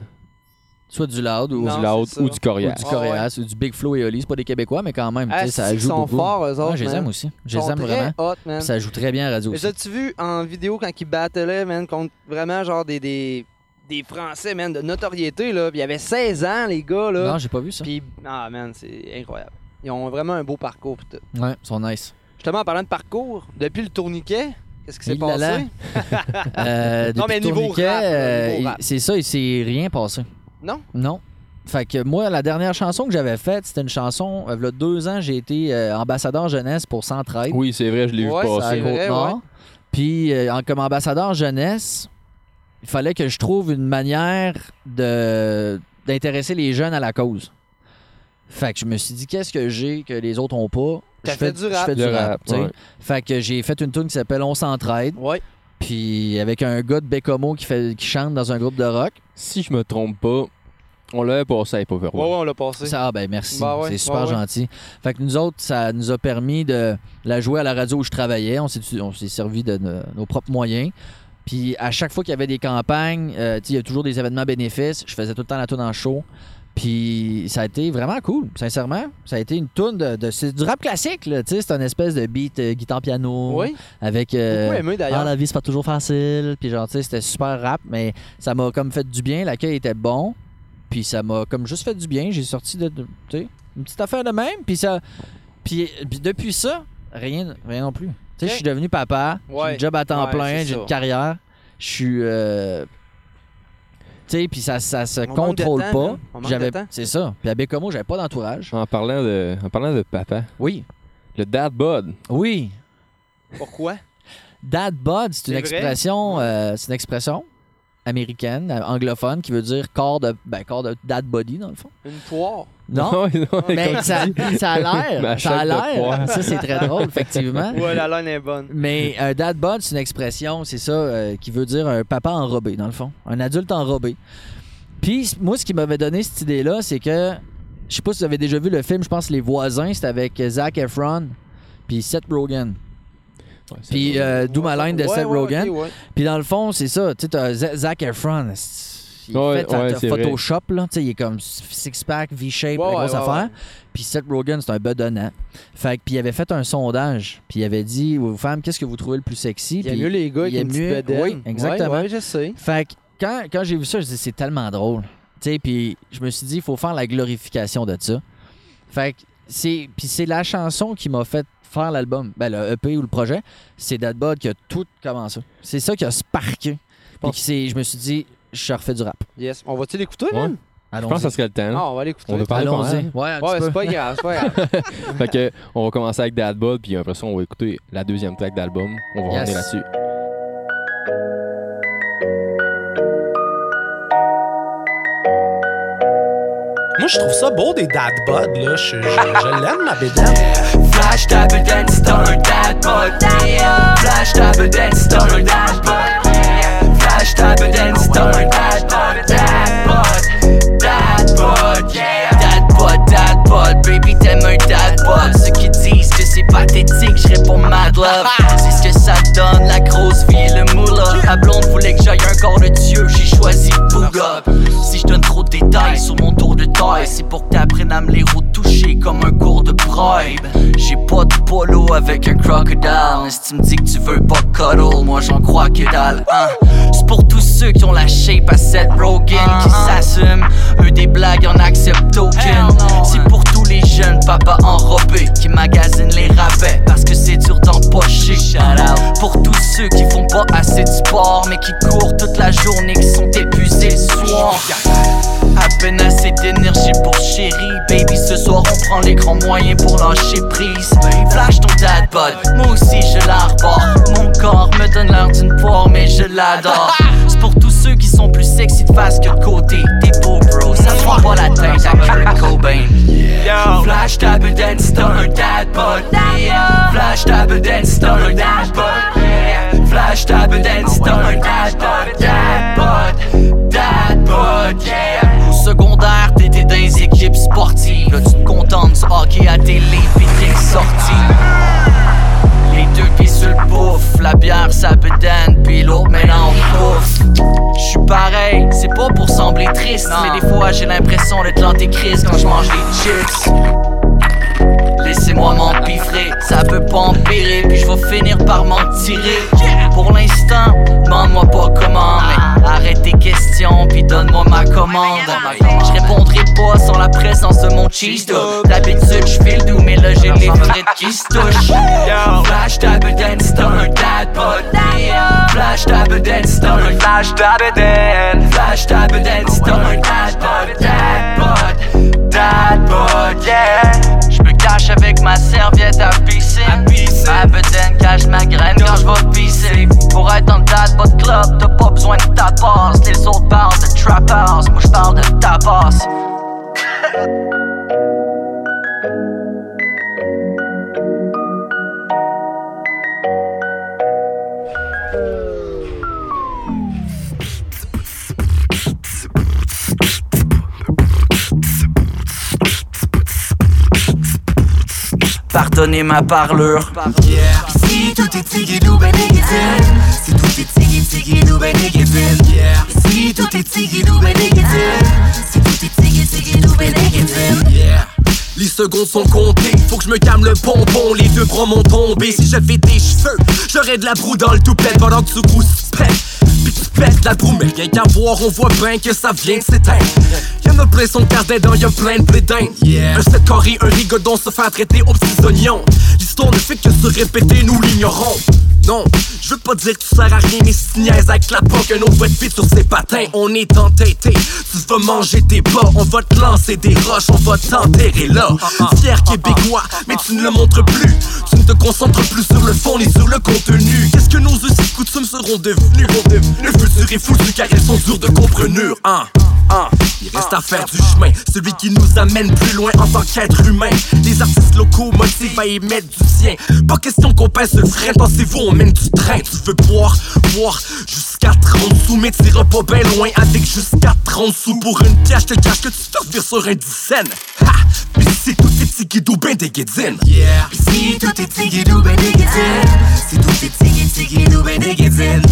Soit du loud ou, Non, du loud c'est ça. ou du ou du Ah, Coréas ou du Big Flow et Oli. C'est pas des Québécois, mais quand même, tu Ah, sais, ça si, ils joue sont beaucoup. forts, eux autres. Ouais, je les man. aime aussi. Je Ils les sont aime très vraiment. hot, man. Puis Ça joue très bien à la radio aussi. as-tu vu en vidéo quand ils battaient, man, contre vraiment genre des, des, des Français, man, de notoriété, là. Puis il y avait 16 ans, les gars, là. Non, j'ai pas vu ça. Puis, ah, man, c'est incroyable. Ils ont vraiment un beau parcours, pis tout. Ouais, ils sont nice. Justement, en parlant de parcours, depuis le tourniquet, qu'est-ce qui s'est Il l'a là. passé? Euh, Non, depuis mais niveau Tourniquet, rap, euh, niveau il- rap. c'est ça, il s'est rien passé. Non? Non. Fait que moi, la dernière chanson que j'avais faite, c'était une chanson. Il y a deux ans, j'ai été euh, ambassadeur jeunesse pour Centraide. Oui, c'est vrai, je l'ai Ouais, vu passer. vrai, ouais. Puis, euh, en- comme ambassadeur jeunesse, il fallait que je trouve une manière de d'intéresser les jeunes à la cause. Fait que je me suis dit, qu'est-ce que j'ai que les autres ont pas? Je fait fais du je rap. fais du rap, ouais. Fait que j'ai fait une tune qui s'appelle On s'entraide. Ouais. Puis avec un gars de Bécomo qui, fait, qui chante dans un groupe de rock. Si je me trompe pas, on l'avait passé à Pauvre Ouais, ouais, on l'a passé. Ça, ah ben merci, Bah ouais, c'est super ouais, ouais. gentil. Fait que nous autres, ça nous a permis de la jouer à la radio où je travaillais. On s'est, on s'est servi de no- nos propres moyens. Puis à chaque fois qu'il y avait des campagnes, euh, tu sais, il y a toujours des événements bénéfices. Je faisais tout le temps la tune en show. Puis ça a été vraiment cool, sincèrement. Ça a été une tune de, de- c'est du rap classique, là. Tu sais, c'est une espèce de beat euh, guitare-piano Oui. avec. euh, Beaucoup aimé ah, d'ailleurs. la vie, c'est pas toujours facile. Puis genre, tu sais, c'était super rap, mais ça m'a comme fait du bien. L'accueil était bon. Puis ça m'a comme juste fait du bien. J'ai sorti de, de- tu sais, une petite affaire de même. Puis ça. Puis, puis depuis ça, rien, rien non plus. Tu sais, je suis devenu papa. J'ai Ouais. un job à temps Ouais, plein. c'est J'ai ça. une carrière. Je suis. euh, sais, puis ça, ça se On manque de contrôle temps, pas. manque J'avais, de temps. c'est ça. Puis à Bécomo, j'avais pas d'entourage. En parlant de, en parlant de papa, Oui, le dad bod. oui. Pourquoi? Dad bod, c'est une C'est vrai? expression, euh, c'est une expression américaine, euh, anglophone, qui veut dire corps de, ben, corps de dad body dans le fond. Une poire. Non, non, mais ça, ça a l'air, ça a l'air. Ça c'est très drôle effectivement. Ouais, la laine est bonne. Mais un dad bod, c'est une expression, c'est ça, euh, qui veut dire un papa enrobé dans le fond, un adulte enrobé. Puis moi, ce qui m'avait donné cette idée-là, c'est que je sais pas si vous avez déjà vu le film, je pense Les Voisins, c'était avec Zac Efron puis Seth Rogen. Ouais, Puis euh, d'où ma line de Ouais, Seth ouais, Rogen. Puis dans le fond, c'est ça. Tu sais, t'as Z- Zac Efron. Il Ouais, fait ouais, c'est vrai. Photoshop, là. Tu sais, il est comme six-pack, V-shape, Ouais, grosse affaire. Puis Seth Rogen, c'est un bedonnant. Fait que, puis il avait fait un sondage. Puis il avait dit aux femmes, qu'est-ce que vous trouvez le plus sexy? Il y a Puis- mieux les gars a une mieux- oui, exactement. Je sais. Fait que quand, quand j'ai vu ça, je dis c'est tellement drôle. Tu sais, puis je me suis dit, il faut faire la glorification de ça. Fait que c'est. Puis c'est la chanson qui m'a fait faire l'album. Ben, le EP ou le projet, c'est Dadbud qui a tout commencé. C'est ça qui a sparké. Puis qui je me suis dit, je refais du rap. Yes. On va-tu l'écouter, Ouais. man? Je pense que ça serait le temps. Ah, on va l'écouter. On va parler pas Allons-y. Ouais, un Ouais, c'est pas grave, c'est pas grave. Fait que, on va commencer avec Dad Bod, puis après ça, on va écouter la deuxième track d'album. On va Yes. revenir là-dessus. Moi, je trouve ça beau des dad bod, là. Je, je, je l'aime, ma bédaine. Flash ta bedaine, c'est un dad bod yeah. Flash ta bedaine, c'est un dad bod Ta blonde voulait que j'aille un corps de Dieu, j'ai choisi Bouga. Si je donne trop de détails sur mon tour de taille, c'est pour que t'apprennes à me les retoucher comme un cours de bribe. J'ai pas de polo avec un crocodile, si tu me dis que tu veux pas cuddle, moi j'en crois que dalle. hein. C'est pour tous ceux qui ont la shape à Seth Rogen, qui s'assument, eux des blagues en acceptent aucune. C'est pour tous les jeunes papas enrobés qui magasinent les rabais parce que c'est dur d'empocher. Pour tous ceux qui font pas assez de sport mais qui courent toute la journée, qui sont épuisés le soir. À peine assez d'énergie pour chérie Baby ce soir on prend les grands moyens pour lâcher prise. Flash ton dad bod, moi aussi je l'arbore. Mon corps me donne l'air d'une poire mais je l'adore. C'est pour tous ceux qui sont plus sexy de face que de côté. T'es beau bro, ça prend pas la tête à Kurt Cobain Flash ta bedaine c'est un dad bod. Yeah. Flash ta bedaine c'est un dad bod. Yeah. Flash ta bedaine c'est un dad bod. Dad bod, dad bod yeah. Au secondaire t'étais dans les équipes sportives. Là tu te contentes du hockey à télé pis t'es sorti deux pieds sur le pouf, la bière ça bedaine, puis l'autre maintenant on pouf. J'suis pareil, c'est pas pour sembler triste, mais des fois j'ai l'impression d'être l'antéchrist quand je mange des chips. Laissez-moi m'empiffrer, ça peut pas empirer, puis je vais finir par m'en tirer. Pour l'instant, demande-moi pas comment, arrête tes questions, puis donne-moi ma commande. Je répondrai pas sans la présence de mon cheese. D'habitude, je file doux, mais là j'ai les frites qui se touchent. Flash ta bedaine, c'est un dad bod. Flash ta bedaine, c'est un flash ta bedaine. Flash ta bedaine, c'est un dad bod. Dad bod, dad yeah. Cache avec ma serviette à piscine. Ma bedaine cache ma graine quand je vais pisser. Pour être dans le dad bod club, t'as pas besoin de ta passe. Les autres parlent de trap house, moi je parle de tapas. Pardonnez ma parlure. Si tout est tigidou ben Si tout est tigi tigidou ben négatif Si tout est tigidou ben Si tout est ben négatif Yeah. Les secondes sont comptées, faut que je me calme le pompon, les deux bras m'ont tombé. Si j'avais des cheveux, j'aurais de la broue dans le toupet pendant que tu Puis tu pètes la broue, mais rien qu'à voir, on voit bien que ça vient de s'éteindre. Y'en a plein son quart dedans, y'a plein de blé d'Inde. Un set carré, un rigodon se faire traiter aux petits oignons. L'histoire ne fait que se répéter, nous l'ignorons. Non, je veux pas dire que tu sers à rien, mais si tu niaises avec la poque, un autre va vite sur ses patins. On est entêté, tu vas manger tes bas, on va te lancer des roches, on va t'enterrer là. Fier québécois, mais tu ne le montres plus. Tu ne te concentres plus sur le fond ni sur le contenu. Qu'est-ce que nos et coutumes seront devenus? Le futur est foutu car elles sont dures de comprenure. Hein, Il reste à faire du chemin, celui qui nous amène plus loin en tant qu'être humain. Les artistes locaux motivent à y mettre du sien. Pas question qu'on pèse le frein, pensez-vous, on mène du train. Tu veux boire, boire jusqu'à 30 sous, mais t'iras pas bien loin avec jusqu'à 30 sous. Pour une pièce, je te cache que tu te revires sur un dizaine. Ha! Puis c'est tout est tigidou ben des guédines. Yeah! Si tout est tigidou ben négatif Si tout est tigi tigidou ben négatif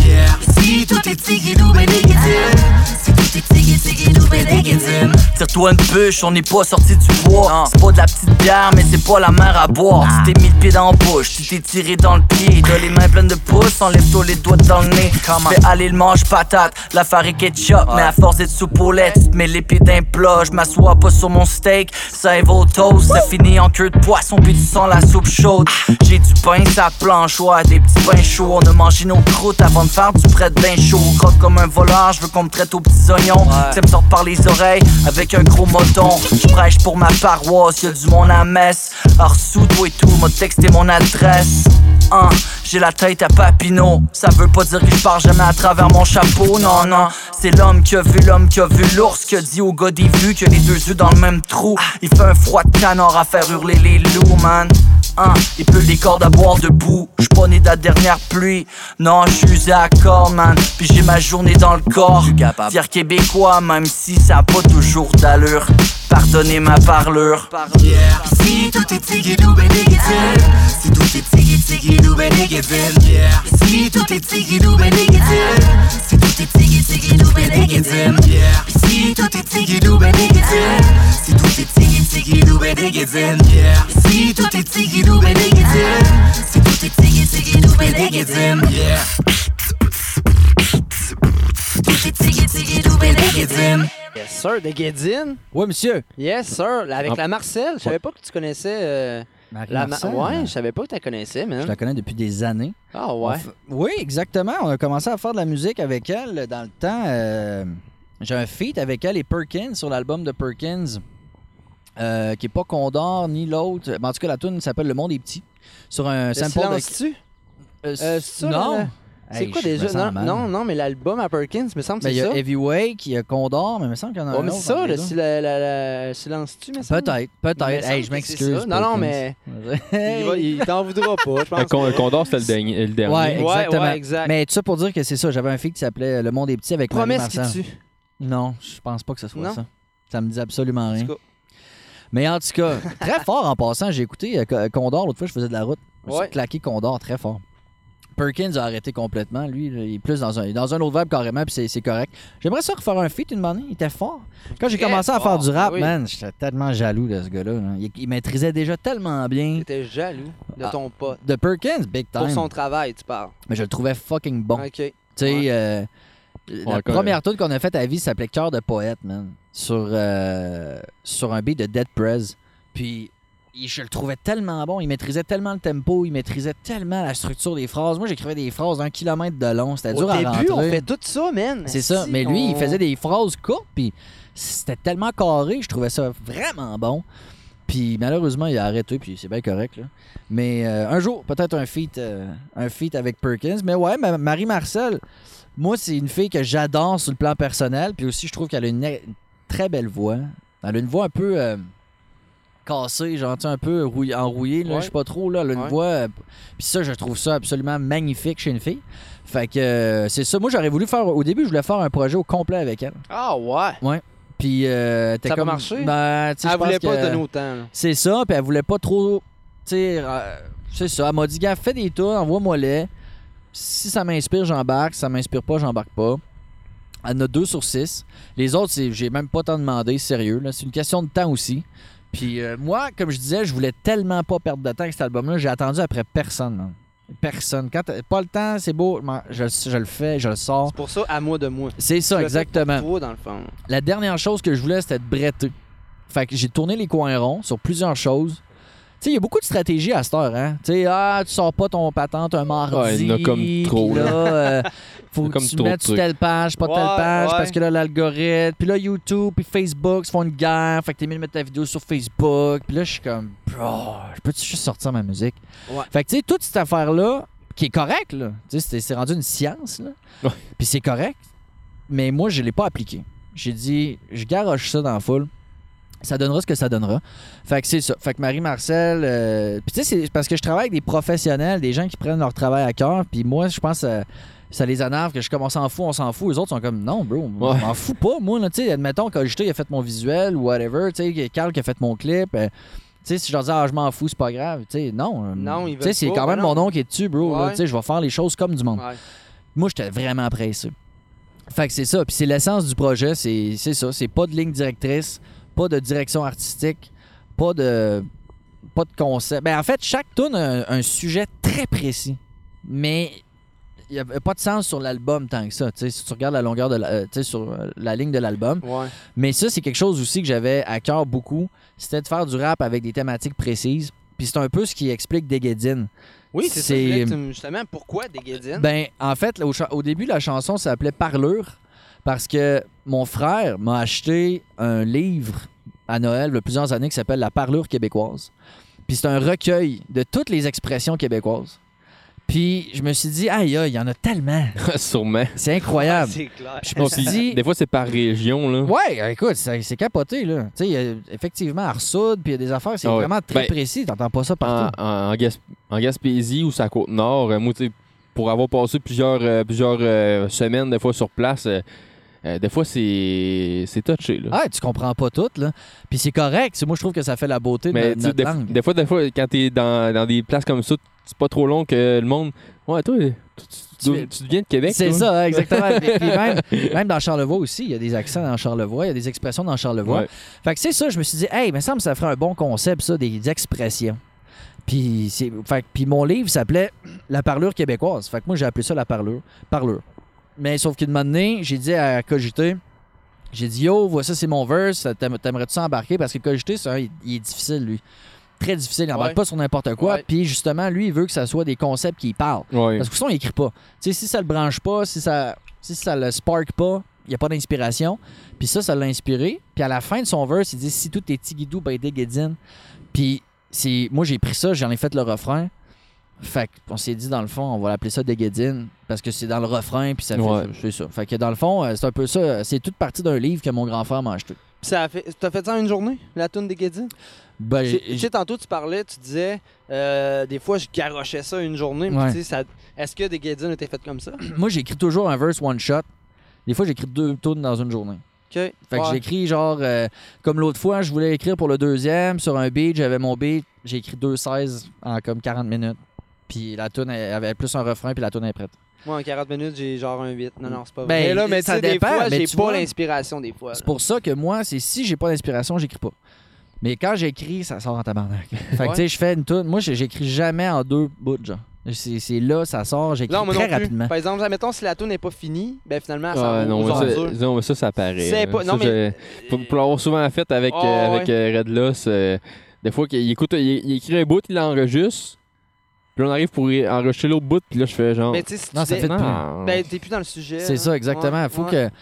Si tout est tigidou ben négatif Si tout est tigi tigidou ben négatif Tire-toi une bûche, on n'est pas sorti du bois. C'est pas de la petite bière, mais c'est pas la mer à boire. Tu t'es mis le pied dans la bouche, tu t'es tiré dans le pied. T'as les mains pleines de pouces, enlève-toi les doigts dans le nez. Fais aller le manche patate, l'affaire est ketchup. Mais à force d'être sous poulette, tu te mets pieds d'un plat. Je m'assois pas sur mon steak, ça au toast. Ça finit en queue de poisson, puis tu sens la soupe chaude. J'ai du pain, ça planche, ouais, des petits pains chauds. On a mangé nos croûtes avant de faire du prêt d'un chaud. Croque comme un voleur, je veux qu'on me traite aux petits oignons. Ça me sort par les oreilles avec un gros moton. Je prêche pour ma paroisse, y'a du monde à messe. Alors sous toi et tout, m'a texté mon adresse. Hein, j'ai la tête à Papineau. Ça veut pas dire que je pars jamais à travers mon chapeau, non, non. C'est l'homme qui a vu l'homme qui a vu l'ours qui a dit au gars des vues que les deux yeux dans le même trou. Il fait un froid de canard à faire hurler les loups, man. Hein, il pleut des cordes à boire debout. Pas né de la dernière pluie. Non, j'suis usé à corps, man. Puis j'ai ma journée dans le corps. Fier québécois, même si ça a pas toujours d'allure. Pardonnez ma parlure. Si tout est tigidou ben négatif Si tout est tigi tigidou ben négatif Si tout est tigidou ben négatif Si tout est tigi tigidou ben négatif Pis si tout est tigidou ben négatif Si ben négatif Si tout est tigidou négatif Si tout est tigi tigidou ben négatif Tout est tigi tigidou négatif Yes, sir, de Guédine. Ouais, monsieur. Yes, sir. Avec Ah. la Marcel. Je savais pas que tu connaissais. euh, Marie la Ma- Marcel, Ouais, euh, je savais pas que tu la connaissais, je man. la connais depuis des années. Ah On ouais. f- Oui, exactement. On a commencé à faire de la musique avec elle dans le temps. euh, J'ai un feat avec elle et Perkins sur l'album de Perkins, euh, qui est pas Condor ni l'autre. Mais En tout cas, la tune s'appelle Le Monde est petit. Sur un Le sample de. silence-tu? Euh, Euh, c'est ça, non. là, là? C'est Hey, quoi déjà? Non, mal. non, non, mais l'album à Perkins, me semble que Ben, il c'est y a ça. Heavyweight, il y a Condor, mais il me semble qu'il y en a Ouais, un mais autre. c'est ça, le, la, la, la- silence-tu, me semble? Peut-être, Il peut-être. Hey, je m'excuse. c'est ça. Non, non, mais il, va- il t'en voudra pas, je pense. Condor, c'était le, dernier- le dernier. Ouais, Ouais, exactement. ouais, exact. Mais tout ça pour dire que c'est ça. J'avais un feat qui s'appelait Le Monde est petit avec Promesse qui tue. Non, je pense pas que ce soit Non? ça. Ça me dit absolument En rien. tout cas, Mais en tout cas, très fort en passant. J'ai écouté euh, Co- Condor l'autre fois, je faisais de la route. Je me suis claqué Condor très fort. Perkins a arrêté complètement. Lui, il est plus dans un, dans un autre vibe carrément, puis c'est- correct. J'aimerais ça refaire un feat une année. Il était fort. Quand j'ai commencé à faire du rap, oui. man, j'étais tellement jaloux de ce gars-là. là. Il, il maîtrisait déjà tellement bien. t'étais jaloux de Ah. ton pote. De Perkins, big time. Pour son travail, tu parles. Mais je le trouvais fucking bon. OK. Tu sais, Ouais. euh, la Ouais, première tune qu'on a faite à vie s'appelait Cœur de poète, man. Sur, euh, sur un beat de Dead Prez. Puis, je le trouvais tellement bon. Il maîtrisait tellement le tempo. Il maîtrisait tellement la structure des phrases. Moi, j'écrivais des phrases d'un kilomètre de long. C'était dur à début, rentrer. on fait tout ça, man. C'est ça. Si, Mais lui, il faisait des phrases courtes. Puis, c'était tellement carré. Je trouvais ça vraiment bon. Puis malheureusement, il a arrêté, puis c'est bien correct. Là. Mais euh, un jour, peut-être un feat, euh, un feat avec Perkins. Mais ouais, ma- Marie-Marcel, moi, c'est une fille que j'adore sur le plan personnel. Puis aussi, je trouve qu'elle a une, une très belle voix. Elle a une voix un peu euh, cassée, genre un peu rouillée- enrouillée. Là, Ouais. Je sais pas trop. Là, elle a une Ouais. voix. euh, puis ça, je trouve ça absolument magnifique chez une fille. Fait que euh, c'est ça. Moi, j'aurais voulu faire. Au début, je voulais faire un projet au complet avec elle. Ah ouais. Puis, euh, t'es Ça comme. marché? Ben, tu sais, Elle voulait pas donner autant. c'est ça, puis elle voulait pas trop. Tu sais, c'est ça. Elle m'a dit, gars, fais des tours, envoie-moi les. Si ça m'inspire, j'embarque. Si ça m'inspire pas, j'embarque pas. Elle en a deux sur six. Les autres, j'ai même pas tant demandé, sérieux. C'est une question de temps aussi. Puis euh, moi, comme je disais, je voulais tellement pas perdre de temps avec cet album-là. J'ai attendu après personne. man. Personne. Quand pas le temps, c'est beau. Je, je le fais, je le sors. C'est pour ça, à moi de moi. C'est ça, exactement. dans le fond. La dernière chose que je voulais, c'était de bretter. Fait que j'ai tourné les coins ronds sur plusieurs choses. Tu sais, il y a beaucoup de stratégies à cette heure, hein. Tu sais, ah, tu sors pas ton patente un mardi. Ouais, il y en a comme trop, là. euh, faut que tu mettes sur telle page, pas telle page, ouais. parce que là, l'algorithme. Puis là, YouTube, puis Facebook se font une guerre. Fait que t'es mieux de mettre ta vidéo sur Facebook. Puis là, je suis comme, bro, je peux-tu juste sortir ma musique? Ouais. Fait que, tu sais, toute cette affaire-là, qui est correcte, là. Tu sais, c'est- c'est rendu une science, là. Ouais. Puis c'est correct. Mais moi, je l'ai pas appliqué. J'ai dit, je garoche ça dans la foule. Ça donnera ce que ça donnera. Fait que c'est ça. Fait que Marie-Marcel. euh, Puis tu sais, c'est parce que je travaille avec des professionnels, des gens qui prennent leur travail à cœur. Puis moi, je pense que ça les énerve que je comme on s'en fout, on s'en fout. Les autres sont comme non, bro, Ouais. je m'en fous pas. Moi, là, tu sais, admettons, il a fait mon visuel ou whatever, tu sais, Carl qui a fait mon clip. euh, tu sais, si je leur dis, ah, je m'en fous, c'est pas grave. Tu sais, non. euh, Non, ils Tu sais, veulent c'est quand même ben mon non. nom qui est dessus, bro. Ouais. Tu sais, je vais faire les choses comme du monde. Ouais. Moi, j'étais vraiment pressé. Fait que c'est ça. Puis c'est l'essence du projet, c'est c'est ça. C'est pas de ligne directrice, pas de direction artistique, pas de pas de concept. Ben, en fait, chaque tune a un, un sujet très précis. Mais il n'y a pas de sens sur l'album tant que ça. Si tu regardes la longueur de la, euh, sur euh, la ligne de l'album. Ouais. Mais ça, c'est quelque chose aussi que j'avais à cœur beaucoup. C'était de faire du rap avec des thématiques précises. Puis c'est un peu ce qui explique Deguedine. Oui, c'est ça. Justement, pourquoi des Guédines? Ben, en fait, au, au début, la chanson s'appelait Parlure parce que mon frère m'a acheté un livre à Noël il y a plusieurs années qui s'appelle La Parlure québécoise. Puis c'est un recueil de toutes les expressions québécoises. Puis je me suis dit, aïe, aïe, il y en a tellement. Sûrement. C'est incroyable. c'est clair. Je me suis dit, Des fois, c'est par région, là. ouais, écoute, c'est c'est capoté, là. Tu sais, il y a effectivement, Arsoud, puis il y a des affaires, c'est Ah ouais. vraiment très Ben, précis. T'entends pas ça partout. en, en Gasp- en Gaspésie ou sa côte nord, euh, moi, tu sais, pour avoir passé plusieurs, euh, plusieurs euh, semaines, des fois, sur place, euh, des fois, c'est c'est touché, là. Ah, tu comprends pas tout, là. Puis c'est correct. Moi, je trouve que ça fait la beauté de Mais sais, notre des, langue. des fois, des fois, quand t'es dans, dans des places comme ça, c'est pas trop long que le monde. Ouais, toi, tu, tu- Tu- viens de Québec. C'est toi? ça, hein, exactement. Puis même, même dans Charlevoix aussi, il y a des accents dans Charlevoix, il y a des expressions dans Charlevoix. Ouais. Fait que c'est ça, je me suis dit, hey, il me semble que ça ferait un bon concept, ça, des expressions. Puis, c'est, fait, que- puis mon livre s'appelait La parlure québécoise. Fait que moi, j'ai appelé ça la parlure. Parlure. Mais sauf qu'une moment donné, j'ai dit à Cogité, j'ai dit, yo, voilà, ça, c'est mon verse, t'aim- t'aimerais-tu ça embarquer? Parce que Cogité, c'est un, il, il est difficile, lui. Très difficile, il embarque Ouais. pas sur n'importe quoi. Puis justement, lui, il veut que ça soit des concepts qui parlent. Ouais. Parce que sinon, il écrit pas. Tu sais, si ça le branche pas, si ça, si ça le spark pas, il n'y a pas d'inspiration. Puis ça, ça l'a inspiré. Puis à la fin de son verse, il dit Si tout est tigidou, ben. Puis moi, j'ai pris ça, j'en ai fait le refrain. Fait qu'on s'est dit, dans le fond, on va l'appeler ça Déguédine parce que c'est dans le refrain, puis ça fait Ouais. ça. Fait que dans le fond, euh, c'est un peu ça. C'est toute partie d'un livre que mon grand frère m'a acheté. Puis ça a fait. T'as fait ça en une journée, la toune des Guédines? Ben, Tu sais- j'ai- tu sais, tantôt, tu parlais, tu disais, euh, des fois, je garochais ça une journée. mais Ouais. tu sais, ça- Est-ce que des Guédines étaient faites comme ça? Moi, j'écris toujours un verse one shot. Des fois, j'écris deux tunes dans une journée. Fait que Ouais. j'écris genre, euh, comme l'autre fois, je voulais écrire pour le deuxième sur un beat, j'avais mon beat, j'ai écrit 2-16 en comme 40 minutes. Puis la tune elle avait plus un refrain, puis la tune est prête. Moi, en 40 minutes, j'ai genre un 8. Non, non, c'est pas Ben, vrai. Mais là, mais ça sais, des dépend, fois, mais j'ai tu pas vois- l'inspiration des fois. C'est pour ça que moi, c'est si j'ai pas d'inspiration, j'écris pas. Mais quand j'écris, ça sort en tabarnak. fait que Ouais. tu sais, je fais une tune. Moi, j'écris jamais en deux bouts, genre. C'est c'est là, ça sort, j'écris très non plus. rapidement. Par exemple, admettons, si la tune n'est pas finie, ben finalement, ça Ah, va non, mais ça, non, mais ça, ça paraît. Pas- Ça, non, mais- pour, pour l'avoir souvent fait avec, Oh, euh, avec ouais. euh, Red Loss, euh, des fois, qu'il écoute, il, il écrit un bout, il l'enregistre. Puis là, on arrive pour enregistrer l'autre bout, puis là, je fais genre. Mais tu sais, si Non, tu ça dé- fait plus. Ben, t'es plus dans le sujet. C'est là. ça, exactement. Ouais, Faut ouais. que. Tu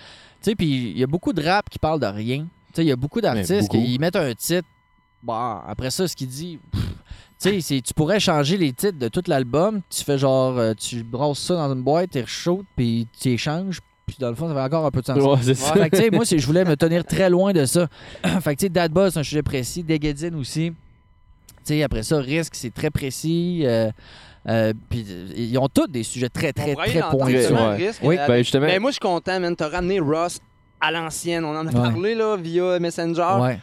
sais, puis il y a beaucoup de rap qui parlent de rien. Tu sais, il y a beaucoup d'artistes beaucoup. qui mettent un titre. Bon, après ça, ce qu'il dit. pff, Tu sais, c'est- tu pourrais changer les titres de tout l'album. Tu fais genre. euh, tu brosses ça dans une boîte, tu rechaudes, puis tu échanges. Puis dans le fond, ça fait encore un peu de sens. Ouais, c'est ça. Fait que, tu sais, moi, c'est- je voulais me tenir très loin de ça. fait que, tu sais, Dad Buzz, c'est un sujet précis. Degadine aussi. Tu sais, après ça, Risque, c'est très précis. euh, euh, puis euh, ils ont tous des sujets très, très, très pointus. Ouais. risque, Oui. Ben, justement. Ben, moi, je suis content, man. T'as ramené Ross à l'ancienne. On en a Ouais. parlé, là, via Messenger. Ouais.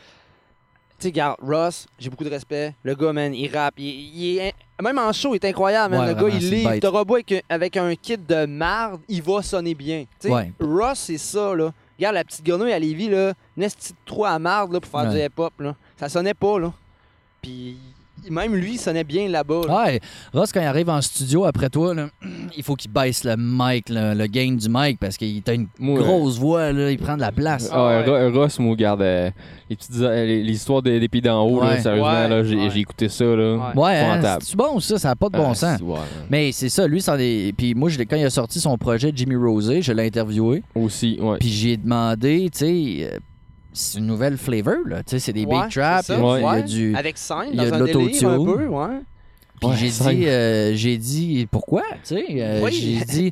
Tu sais, regarde, Ross, j'ai beaucoup de respect. Le gars, man, il rappe. Il, il est... Même en show, il est incroyable, man. Le gars, il livre. T'auras beau avec, un- avec un kit de marde, il va sonner bien. Sais. Ross, c'est ça, là. Regarde, la petite grenouille à Lévis, là, une petite trou à marde, là, pour faire Ouais. du hip-hop, là. Ça sonnait pas, là. Puis même lui, il sonnait bien là-bas. là. Ouais, Ross, quand il arrive en studio après toi, là, il faut qu'il baisse le mic, le, le gain du mic, parce qu'il a une Moi, grosse voix, là, il prend de la place. Ah, ouais. Ro- Ross, moi, regarde, euh, les, petites, euh, histoires des, des pieds d'en haut, Ouais. sérieusement, Ouais, là, j'ai écouté ça. Là. Ouais. Hein, c'est bon ça, ça n'a pas de bon Ah, sens. Mais c'est ça, lui, c'en est... puis moi, je quand il a sorti son projet Jimmy Rosé, je l'ai interviewé, Aussi, ouais. puis j'ai demandé, tu sais, euh, c'est une nouvelle flavor, là, tu sais, c'est des Ouais, beat traps, il y ça, a- il y a ouais. du... Avec scène, il y a dans de un délire un peu, ouais. Puis Ouais, j'ai dit, euh, j'ai dit pourquoi, tu sais, euh, Oui. j'ai dit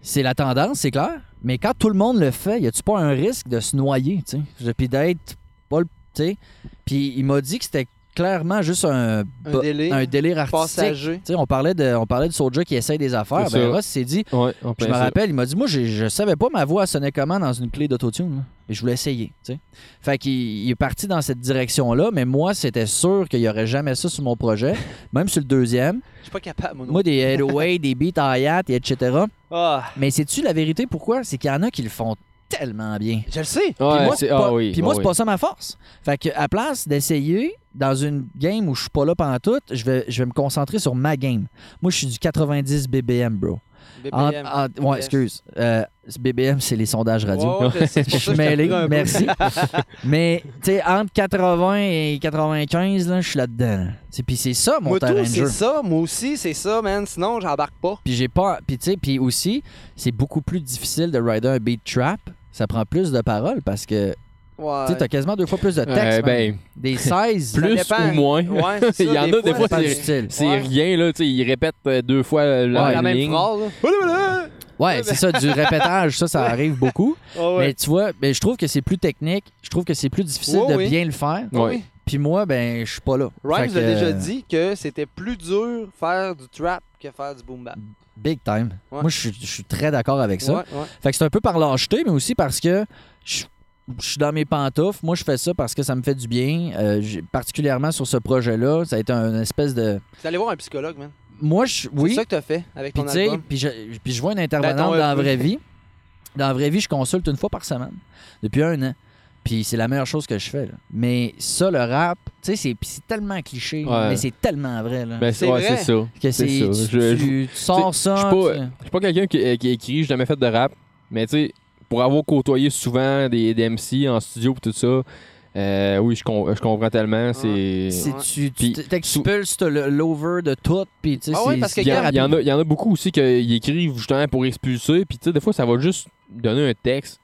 c'est la tendance, c'est clair. Mais quand tout le monde le fait, y a-tu pas un risque de se noyer, tu sais, puis d'être pas le, tu sais? Puis il m'a dit que c'était clairement juste un, Un délire. un délire artistique. Passager. Tu sais, on parlait de, on parlait de Soulja qui essaye des affaires. C'est Ben. Ross s'est dit, Ouais, je me rappelle, il m'a dit, moi, je savais pas ma voix sonnait comment dans une clé d'autotune. Et je voulais essayer, tu sais. Fait qu'il il est parti dans cette direction-là, mais moi, c'était sûr qu'il y aurait jamais ça sur mon projet, même sur le deuxième. Je suis pas capable, moi. non. Moi, des 808, des beats hi-hat, et etc. Ah, Mais sais-tu la vérité pourquoi? C'est qu'il y en a qui le font tellement bien. je le sais. Ouais, Puis moi, c'est- c'est pas, ah oui, puis moi, ah c'est oui. pas ça ma force. Fait que à place d'essayer dans une game où je suis pas là pendant tout, je vais, je vais me concentrer sur ma game. Moi, je suis du 90 BBM, bro. En- BBM. en- ouais, Yes. excuse. Euh, BBM, c'est les sondages radio. Ouais, ouais, je c'est suis mêlé, un peu. merci. Mais, tu sais, entre 80 et 95, là, je suis là-dedans. Tu sais, Puis c'est ça, mon Moi, terrain tout, de c'est jeu. ça. Moi aussi, c'est ça, man. Sinon, j'embarque pas. Puis j'ai pas. Puis tu sais, puis aussi, c'est beaucoup plus difficile de rider un beat trap. Ça prend plus de paroles parce que Ouais. tu sais, t'as quasiment deux fois plus de texte. Euh, ben, Des 16. Ça plus ou moins. Ouais, Il y en a des fois, c'est- du style. c'est Ouais. rien, là. Tu sais, il répète euh, deux fois la, Ouais, la même ligne. phrase. Ouais, c'est ça, du répétage, ça, ça arrive beaucoup. Ouais. Mais tu vois, ben, je trouve que c'est plus technique. Je trouve que c'est plus difficile de oui. bien le faire. Oui. Puis moi, ben, je suis pas là. Rhymes Fait a que, déjà euh, dit que c'était plus dur faire du trap que faire du boom bap. Big time. Ouais. Moi, je suis- je suis très d'accord avec ça. Ouais, ouais. Fait que c'est un peu par lâcheté, mais aussi parce que je je suis dans mes pantoufles. Moi, je fais ça parce que ça me fait du bien. Euh, particulièrement sur ce projet-là, ça a été une espèce de. Vous allez voir un psychologue, man. moi, je, C'est oui. ça que t'as fait avec ton album. puis je, puis je vois une intervenante Ben, dans la EP. vraie vie. Dans la vraie vie, je consulte une fois par semaine. Depuis un an. Puis c'est la meilleure chose que je fais. là. Mais ça, le rap, tu sais, c'est tellement cliché, Ouais. mais c'est tellement vrai. Là, Ben, C'est ouais, vrai. c'est ça. que c'est. Tu, Je- tu- tu sors ça. suis pas- tu- Je suis pas quelqu'un qui, qui écrit, j'ai jamais fait de rap, mais tu sais, pour avoir côtoyé souvent des, des MC en studio et tout ça, euh, oui, je, com- je comprends tellement. C'est. Ouais. tu t'expulses l'over de tout. Puis, tu sais, Ah ouais, c'est- parce que c'est Il y, y en a beaucoup aussi qui écrivent justement pour expulser, puis tu sais, des fois, ça va juste donner un texte.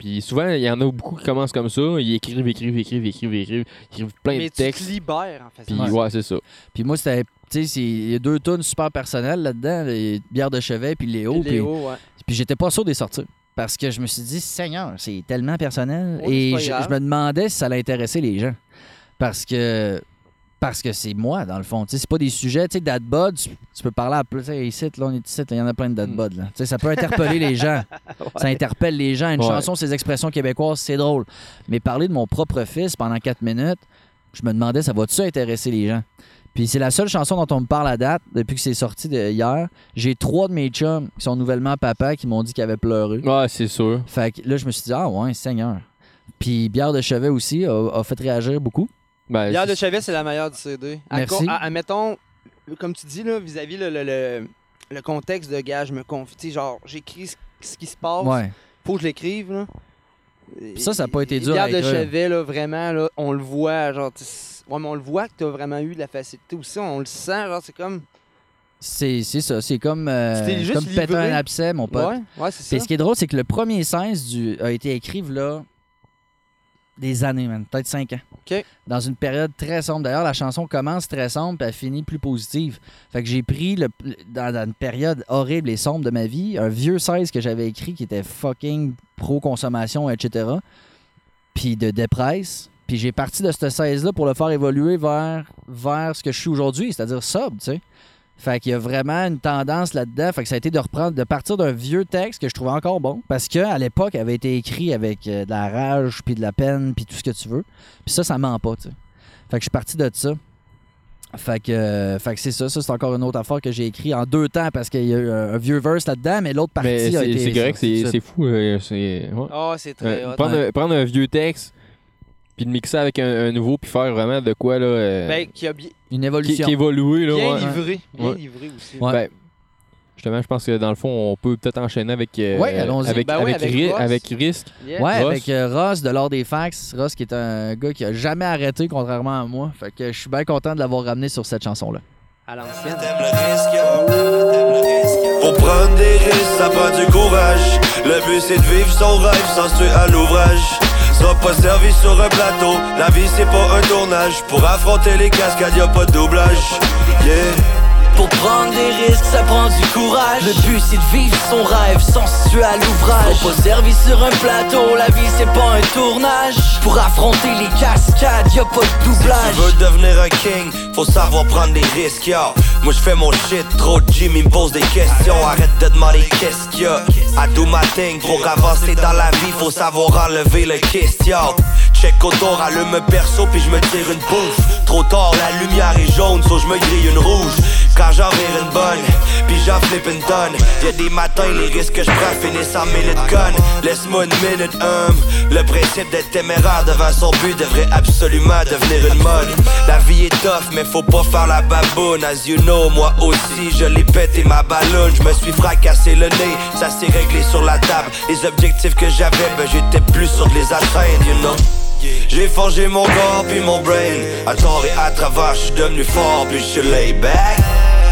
Puis souvent, il y en a beaucoup qui commencent comme ça, ils écrivent, écrivent, écrivent, écrivent, écrivent, écrivent plein Mais de tu te textes. libères, en fait. Puis Ouais. ouais, c'est ça. Puis moi, c'était. Tu sais, c'est- il y a deux tonnes super personnelles là-dedans. les Bière de chevet puis Léo. Puis Puis, Léo, ouais. puis j'étais pas sûr des sortir. Parce que je me suis dit, Seigneur, c'est tellement personnel. Et je, me demandais si ça allait intéresser les gens. Parce que. Parce que c'est moi, dans le fond. C'est pas des sujets. Tu sais, tu, tu peux parler à plus. Ici, là, on est ici, il y en a plein de Dad Mm. Bod, là. Ça peut interpeller les gens. Ça interpelle les gens. Une Ouais. chanson, ses expressions québécoises, c'est drôle. Mais parler de mon propre fils pendant quatre minutes, je me demandais, ça va-tu intéresser les gens? Puis c'est la seule chanson dont on me parle à date depuis que c'est sorti de hier. J'ai trois de mes chums qui sont nouvellement papa qui m'ont dit qu'ils avaient pleuré. Ouais, c'est sûr. Fait que là, je me suis dit, ah ouais, Seigneur. Puis Bière de Chevet aussi a, a fait réagir beaucoup. Ben, Bière de Chevet, c'est la meilleure du CD. À Merci. co- à- Admettons, comme tu dis, là, vis-à-vis le, le, le- le contexte de gars, je me confie. Tu genre, j'écris ce, ce qui se passe. Ouais. Faut que je l'écrive, là. Ça, ça a pas été Et dur à de. Chevet, là, vraiment, là, on le voit, genre, tu ouais, mais on le voit que t'as vraiment eu de la facilité aussi. On le sent, genre, c'est comme. C'est c'est ça. C'est comme, euh, Tu comme péter un abcès, mon pote. Ouais, ouais, c'est ça. ce qui est drôle, c'est que le premier 16 du, a été écrit là des années, man. Peut-être 5 ans. Dans une période très sombre. D'ailleurs, la chanson commence très sombre puis elle finit plus positive. Fait que j'ai pris, le, dans, dans une période horrible et sombre de ma vie, un vieux 16 que j'avais écrit qui était fucking pro-consommation, etc. Puis de dépresse. Puis j'ai parti de ce 16-là pour le faire évoluer vers, vers ce que je suis aujourd'hui, c'est-à-dire sobre, tu sais. Fait qu'il y a vraiment une tendance là-dedans. Fait que ça a été de reprendre, de partir d'un vieux texte que je trouvais encore bon. Parce qu'à l'époque, il avait été écrit avec euh, de la rage, puis de la peine, puis tout ce que tu veux. Puis ça, ça ment pas, tu sais. Fait que je suis parti de ça. Fait que, euh, fait que c'est ça. Ça, c'est encore une autre affaire que j'ai écrit en deux temps parce qu'il y a eu un, un vieux verse là-dedans, mais l'autre partie mais a c'est été. c'est correct, c'est fou. euh, c'est ouais. Ah, c'est très Euh, hot. prendre, un, prendre un vieux texte, puis le mixer avec un, un nouveau, puis faire vraiment de quoi, là. euh, Ben, qui a Une évolution. qui évolue, là. bien ouais. livré. Bien Ouais. livré aussi. Ouais. Ben, justement, je pense que dans le fond, on peut peut-être enchaîner avec. euh, Ouais. Avec, Ben oui, avec, avec Ri- Ross. avec Risk. Yeah. Ouais, Ross. avec euh, Ross de l'Or des Fax. Ross qui est un gars qui a jamais arrêté, contrairement à moi. Fait que je suis bien content de l'avoir ramené sur cette chanson-là. À l'ancienne. Pour prendre des risques, ça prend du courage. Le but c'est de vivre son rêve sans se tuer à l'ouvrage. Sera pas servi sur un plateau, la vie c'est pas un tournage. Pour affronter les cascades, y pas de doublage. Yeah. Pour prendre des risques, ça prend du courage. Le but c'est de vivre son rêve sans se tuer à l'ouvrage. Faut pas servi sur un plateau, la vie c'est pas un tournage. Pour affronter les cascades, y a pas de doublage. Tu veux devenir un king, faut savoir prendre des risques, yo. Moi je fais mon shit, trop de Jimmy me pose des questions. Arrête de demander qu'est-ce qu'il y a. I do thing, pour avancer dans la vie, faut savoir enlever le question. Check autour, allume un perso, puis je me tire une bouffe. Trop tard, la lumière est jaune, so je me grille une rouge. Quand j'en vire une bonne, puis j'en flippe une tonne. Y'a des matins, les risques que je prends finissent en de gun. Laisse-moi une minute, hum. Le principe d'être téméraire devant son but devrait absolument devenir une mode. La vie est tough, mais faut pas faire la baboune. As you know, moi aussi, je l'ai pété ma ballonne. Je me suis fracassé le nez, ça s'est réglé sur la table. Les objectifs que j'avais, ben j'étais plus sur de les atteindre, you know. J'ai forgé mon corps puis mon brain À tort et à travers, je suis devenu fort puis je lay back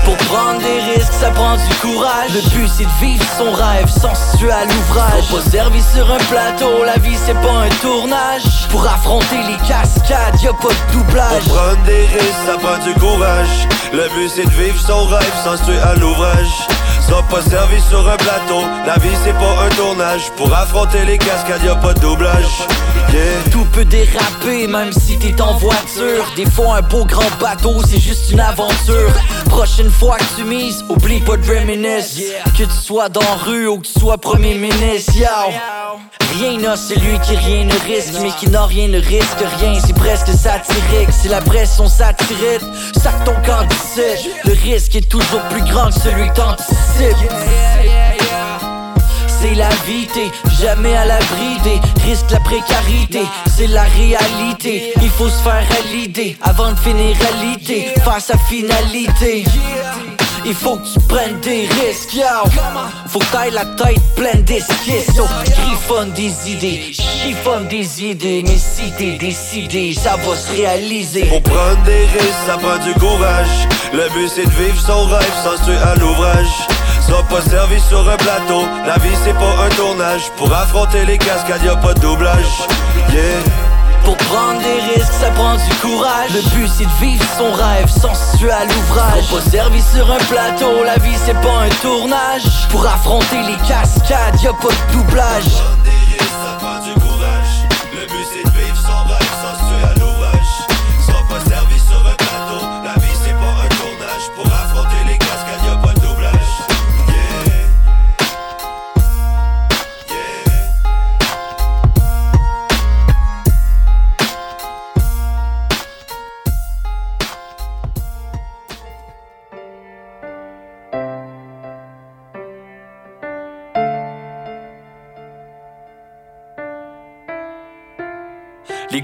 Pour prendre des risques, ça prend du courage. Le but c'est de vivre son rêve sans se tuer à l'ouvrage. Faut pas servi sur un plateau, la vie c'est pas un tournage. Pour affronter les cascades, y a pas de doublage. Pour prendre des risques, ça prend du courage Le but c'est de vivre son rêve sans se tuer à l'ouvrage Sois pas servi sur un plateau, la vie c'est pas un tournage. Pour affronter les cascades, y a pas de doublage. Tout peut déraper même si t'es en voiture. Des fois un beau grand bateau c'est juste une aventure. Prochaine fois que tu mises, oublie pas de reminisce. Que tu sois dans rue ou que tu sois premier ministre. Rien n'a celui qui rien ne risque Mais qui n'a rien ne risque rien. C'est presque satirique C'est la pression satirique. Sac ton camp Le risque est toujours plus grand que celui que t'anticipes c'est la vie, jamais à l'abri des risques, la précarité, c'est la réalité. Il faut se faire à l'idée avant de finir à l'idée, face à finalité. Il faut que tu prennes des risques, yo. Faut que la tête pleine d'esquisses, yo. Griffonne des idées, chiffonne des idées. Mais si t'es décidé, ça va se réaliser. Pour prendre des risques, ça prend du courage. Le but c'est de vivre son rêve sans tuer à l'ouvrage. Sois pas servi sur un plateau, la vie c'est pas un tournage. Pour affronter les cascades, y a pas de doublage. Yeah. Pour prendre des risques, ça prend du courage. Le but c'est de vivre son rêve sans se tuer à l'ouvrage. Faut pas servi sur un plateau, la vie c'est pas un tournage. Pour affronter les cascades, y a pas de doublage.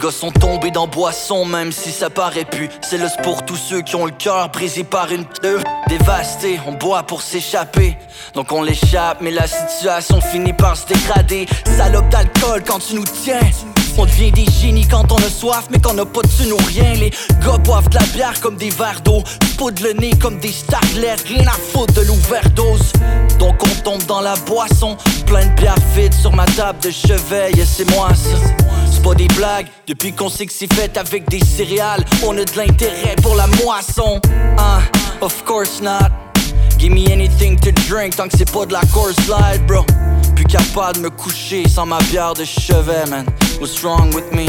Gars sont tombés dans boisson, même si ça paraît plus. C'est le pour tous ceux qui ont le cœur brisé par une pneu. Dévasté, on boit pour s'échapper. Donc on l'échappe, mais la situation finit par se dégrader. Salope d'alcool quand tu nous tiens. On devient des génies quand on a soif, mais qu'on a pas de thune ou rien. Les gars boivent de la bière comme des verres d'eau. Poudre le nez comme des starlets, rien à foutre de l'overdose. Donc on tombe dans la boisson. Plein de bière vide sur ma table de chevet, et c'est moi ça. Pas des blagues, depuis qu'on sait que c'est fait avec des céréales, on a de l'intérêt pour la moisson. Ah, of course not. Give me anything to drink tant que c'est pas de la course light, bro. Plus capable de me coucher sans ma bière de chevet, man. What's wrong with me?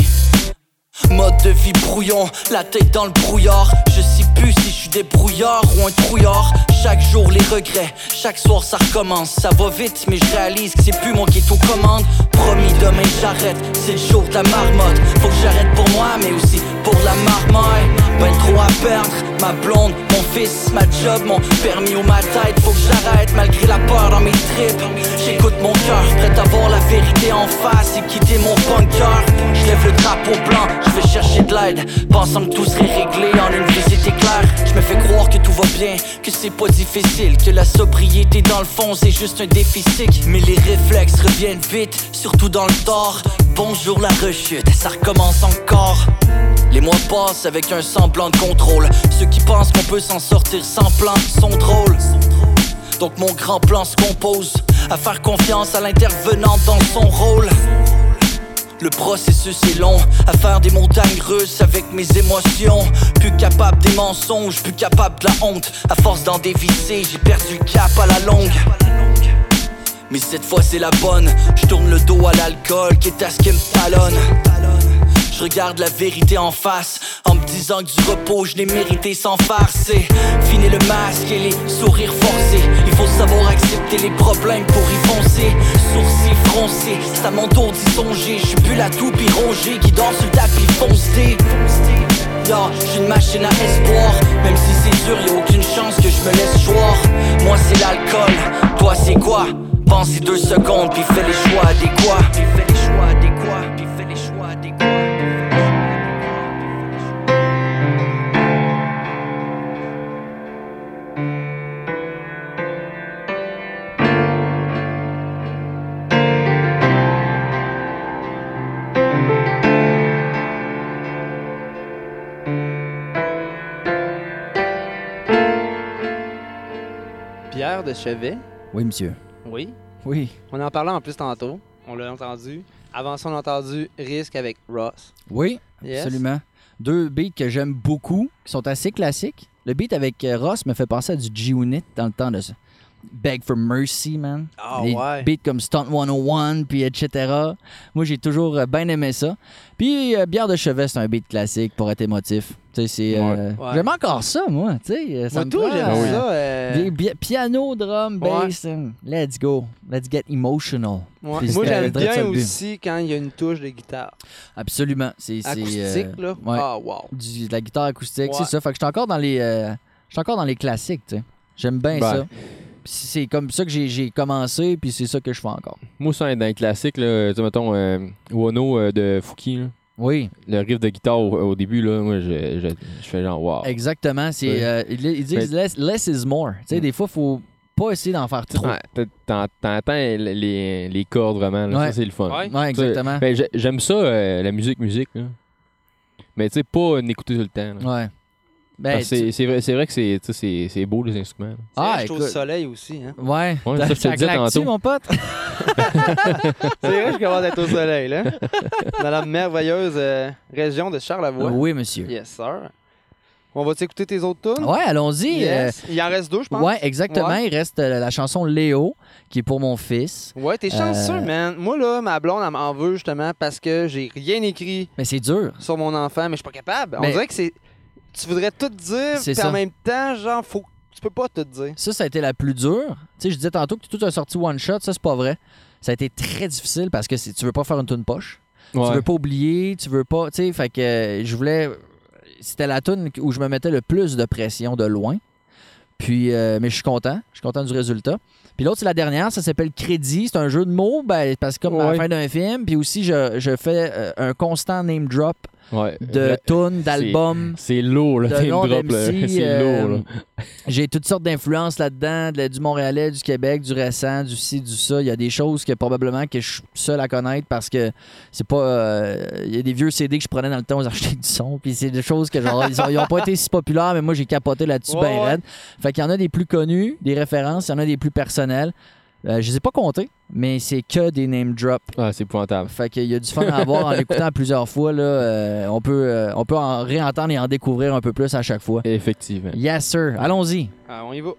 Mode de vie brouillon, la tête dans le brouillard. Je sais plus si je suis débrouillard ou un trouillard. Chaque jour les regrets, chaque soir ça recommence. Ça va vite, mais je réalise que c'est plus moi qui est aux commandes. Promis demain j'arrête, c'est le jour de la marmotte. Faut que j'arrête pour moi, mais aussi pour la marmaille. Ben trop à perdre, ma blonde, mon fils, ma job, mon permis ou ma tête. Faut que j'arrête malgré la peur dans mes tripes. J'écoute mon cœur, prêt à voir la vérité en face et quitter mon bunker. Je lève le drapeau blanc, je vais chercher de l'aide. Pensant que tout serait réglé en une visite éclair. Je me fais croire que tout va bien, que c'est pas difficile, que la sobriété dans le fond c'est juste un déficit. Mais les réflexes reviennent vite, surtout dans le tort. Bonjour la rechute, ça recommence encore. Les mois passent avec un semblant de contrôle. Ceux qui pensent qu'on peut s'en sortir sans plan sont drôles. Donc mon grand plan se compose à faire confiance à l'intervenant dans son rôle. Le processus est long, à faire des montagnes russes avec mes émotions. Plus capable des mensonges, plus capable de la honte. À force d'en dévisser, j'ai perdu cap à la longue. Mais cette fois c'est la bonne, je tourne le dos à l'alcool qui est à ce qui me talonne. Je regarde la vérité en face en me disant que du repos je l'ai mérité sans farcer. Fini le masque et les sourires forcés. Il faut savoir accepter les problèmes pour y foncer. Sourcils froncés, tour d'y songer. Je suis plus la toupie rongée qui danse sur le tapis foncé. Yo, j'suis une machine à espoir Même si c'est sûr, y'a aucune chance que je me laisse choir Moi c'est l'alcool, toi c'est quoi? Pensez deux secondes, puis fais les choix adéquats Puis Puis fais les choix adéquats de Chevet. Oui, monsieur. Oui. Oui. On en parlait en plus tantôt. On l'a entendu. Avant ça, on a entendu Risque avec Ross. Oui, Yes. absolument. Deux beats que j'aime beaucoup, qui sont assez classiques. Le beat avec euh, Ross me fait penser à du G-Unit dans le temps de ça. Beg for Mercy, man. Ah ouais. beats comme Stunt 101, puis etc. Moi, j'ai toujours euh, bien aimé ça. Puis euh, Bière de chevet, c'est un beat classique pour être émotif. C'est... euh, Ouais. J'aime encore ça, moi. Tu sais, euh, ça Moi, me tout, prend, j'aime euh, ça. euh, des bi- piano, drum, bass. hein. Let's go. Let's get emotional. ouais. Moi, j'aime bien aussi quand il y a une touche de guitare. Absolument. C'est c'est, Acoustique, euh, là? ouais. Ah, wow. du- de la guitare acoustique, Ouais. c'est ça. Fait que je suis encore dans les, euh, je suis encore dans les classiques, tu sais. J'aime bien Ben. ça. C'est comme ça que j'ai- j'ai commencé, puis c'est ça que je fais encore. Moi, ça, dans les classiques, là, tu sais, mettons, euh, Wano euh, de Fouki, là, Oui, le riff de guitare au, au début, là, moi, je, je, je fais genre, wow. exactement. C'est, Ouais. euh, ils, ils disent less, less is more. Tu sais, Mm. des fois, faut pas essayer d'en faire trop. Ouais, T'entends les, les cordes vraiment, là, Ouais. ça c'est le fun. Ouais. Ouais, exactement. Ben, j'ai- J'aime ça, euh, la musique, musique. Là. Mais tu sais, pas en écouter tout le temps. là. Ouais. Ben, que c'est c'est vrai, c'est vrai que c'est beau les instruments. là. Ah, je au soleil aussi. Hein. Ouais. Ouais, ça, je te Ça mon pote? C'est vrai, je commence à être au soleil, là. Dans la merveilleuse euh, région de Charlevoix. Oui, monsieur. Yes, sir. On va t'écouter tes autres tunes? Ouais, allons-y. Yes. Il en reste deux, je euh, pense. ouais, exactement. Ouais. Il reste euh, la chanson Léo, qui est pour mon fils. Ouais, t'es chanceux, Euh, man. Moi, là, ma blonde, elle m'en veut justement parce que j'ai rien écrit Mais c'est dur. sur mon enfant, mais je suis pas capable. On dirait que c'est. Tu voudrais tout dire, C'est puis ça. en même temps, genre, faut. Tu peux pas tout dire. Ça, ça a été la plus dure. Tu sais, je disais tantôt que tout a sorti one shot. Ça, c'est pas vrai. Ça a été très difficile parce que tu veux pas faire une tune poche. Ouais. Tu veux pas oublier, tu veux pas. Tu sais, fait que euh, je voulais. C'était la tune où je me mettais le plus de pression de loin. Puis, euh, mais je suis content. Je suis content du résultat. Puis l'autre, c'est la dernière. Ça s'appelle Crédit. C'est un jeu de mots. Ben, parce que comme à la Ouais. fin d'un film. Puis aussi, je, je fais euh, un constant name drop Ouais. de tunes, d'albums. C'est lourd, là. C'est euh, lourd. J'ai toutes sortes d'influences là-dedans, du Montréalais, du Québec, du récent, du ci, du ça. Il y a des choses que probablement que je suis seul à connaître parce que c'est pas. euh, Il y a des vieux CD que je prenais dans le temps aux architectes du son. Puis c'est des choses que genre ils ont, ils ont pas été si populaires, mais moi j'ai capoté là-dessus Ouais, ben raide. Fait qu'il y en a des plus connus, des références, il y en a des plus personnels. Euh, je les ai pas comptés, mais c'est que des name drops. Ah, c'est épouvantable. Fait qu'il y a du fun à avoir en l'écoutant plusieurs fois. Là, Euh, on, peut, euh, on peut en réentendre et en découvrir un peu plus à chaque fois. Effectivement. Yes, sir. Allons-y. Ah, on y va.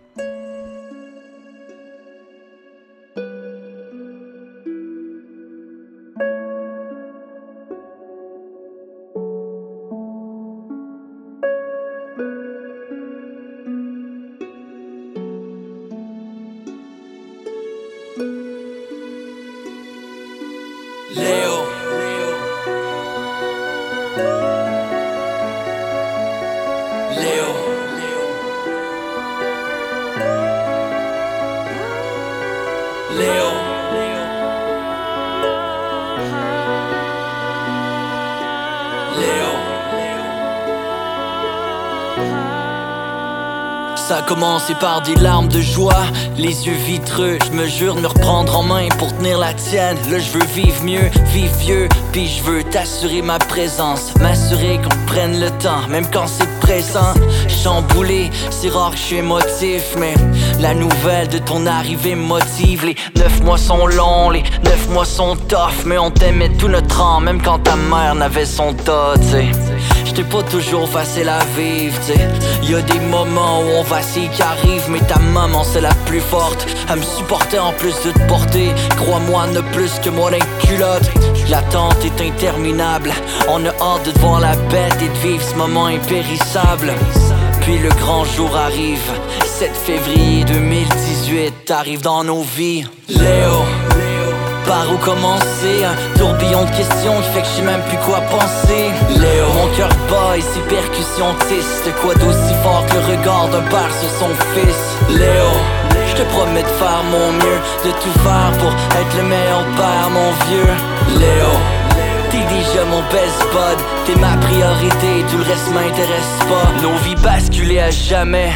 Commencé par des larmes de joie, les yeux vitreux. Je me jure de me reprendre en main pour tenir la tienne. Là, je veux vivre mieux, vivre vieux. Puis je veux t'assurer ma présence, m'assurer qu'on prenne le temps, même quand c'est présent. Chamboulé, c'est rare que je suis émotif, mais la nouvelle de ton arrivée motive. Les neuf mois sont longs, les neuf mois sont tough, mais on t'aimait tout notre temps, même quand ta mère n'avait son tas, tu sais. J'étais pas toujours facile à vivre, tu. Y a des moments où on vacille qui arrivent, mais ta maman c'est la plus forte. Elle me supportait en plus de te porter. Crois-moi, ne plus que moi d'un culotte. L'attente est interminable. On a hâte de la bête et de vivre ce moment impérissable. Puis le grand jour arrive. 7 février 2018 t'arrives dans nos vies. Léo. Par où commencer. Un tourbillon de questions qui fait que je sais même plus quoi penser. Léo Mon cœur bat percussions tissent De quoi d'aussi fort que le regard d'un père sur son fils? Léo Je te promets de faire mon mieux De tout faire pour être le meilleur père mon vieux. Léo T'es déjà mon best bud. T'es ma priorité, tout le reste m'intéresse pas. Nos vies basculaient à jamais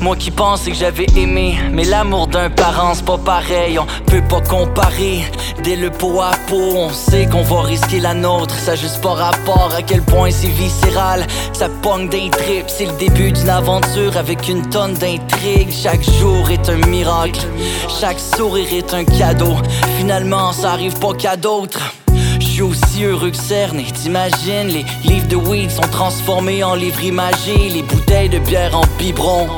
Moi qui pensais que j'avais aimé Mais l'amour d'un parent c'est pas pareil. On peut pas comparer. Dès le pot à pot On sait qu'on va risquer la nôtre. Ça juste pas rapport à quel point c'est viscéral. Ça pogne d'un trip C'est le début d'une aventure avec une tonne d'intrigue Chaque jour est un miracle. Chaque sourire est un cadeau. Finalement ça arrive pas qu'à d'autres. Suis aussi heureux que cerné, t'imagines Les livres de weed sont transformés en livres imagés. Les bouteilles de bière en biberon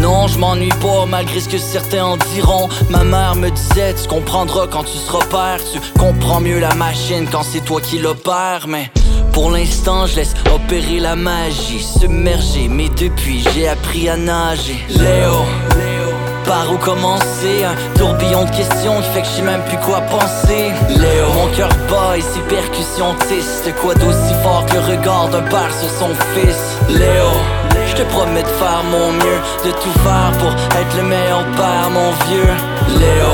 Non, je m'ennuie pas malgré ce que certains en diront. Ma mère me disait, tu comprendras quand tu seras père. Tu comprends mieux la machine quand c'est toi qui l'opère. Mais pour l'instant, je laisse opérer la magie, submerger. Mais depuis, j'ai appris à nager. Léo. Par où commencer? Un tourbillon de questions qui fait que je sais même plus quoi penser Léo Mon cœur bat et ses percussions tissent Quoi d'aussi fort que le regard père sur son fils? Léo te promets de faire mon mieux De tout faire pour être le meilleur père mon vieux Léo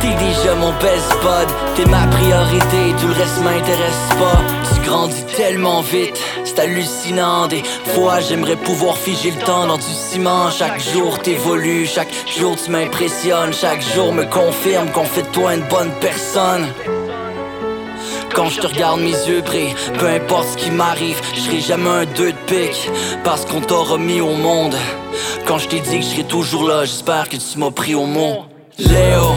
T'es déjà mon best bud, t'es ma priorité, tout le reste m'intéresse pas. Tu grandis tellement vite, c'est hallucinant. Des fois j'aimerais pouvoir figer le temps dans du ciment. Chaque jour t'évolues, chaque jour tu m'impressionnes, chaque jour me confirme qu'on fait de toi une bonne personne. Quand je te regarde mes yeux brillent, peu importe ce qui m'arrive, je serai jamais un deux de pique. Parce qu'on t'a remis au monde. Quand je t'ai dit que je serais toujours là, j'espère que tu m'as pris au mot. Léo,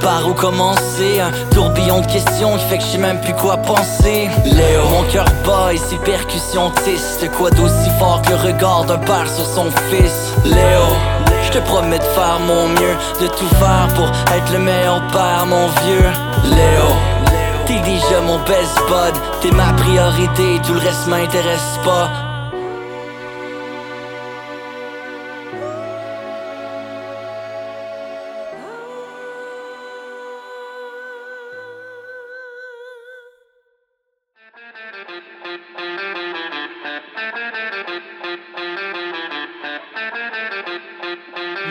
par où commencer? Un tourbillon de questions qui fait que je sais même plus quoi penser. Léo, mon cœur bat et ses percussions tissent. Quoi d'aussi fort que le regard d'un père sur son fils? Léo, je te promets de faire mon mieux. De tout faire pour être le meilleur père mon vieux. Léo T'es déjà mon best bud, t'es ma priorité, tout le reste m'intéresse pas.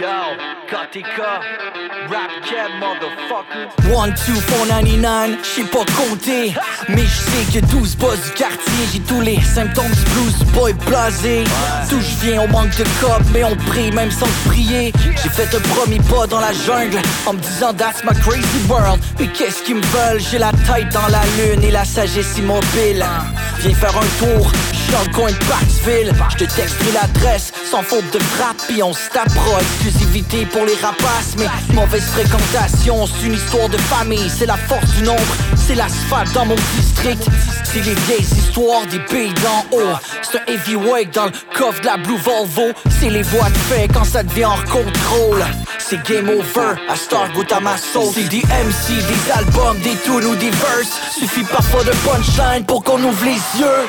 Yo, KTK, 1, 2, 499, j'sais pas compter Mais je sais que 12 boss du quartier J'ai tous les symptômes blues boy blasé. D'où je viens on manque de cop Mais on prie même sans prier. J'ai fait un premier pas dans la jungle En me disant that's my crazy world. Mais qu'est-ce qu'ils me veulent? J'ai la tête dans la lune et la sagesse immobile. Viens faire un tour, dans le coin de Parksville Je te texterai l'adresse sans faute de frappe Puis on se tapera exclusivité pour les rapaces Mais mauvaise fréquentation, c'est une histoire de famille C'est la force du nombre, c'est l'asphalte dans mon district. C'est les vieilles histoires des pays d'en haut. C'est un heavyweight dans le coffre de la Blue Volvo C'est les voix de fait quand ça devient hors contrôle c'est game over, à Star goûte à ma sauce C'est des MC, des albums, des tunes ou des verses. Suffit parfois de punchline pour qu'on ouvre les yeux.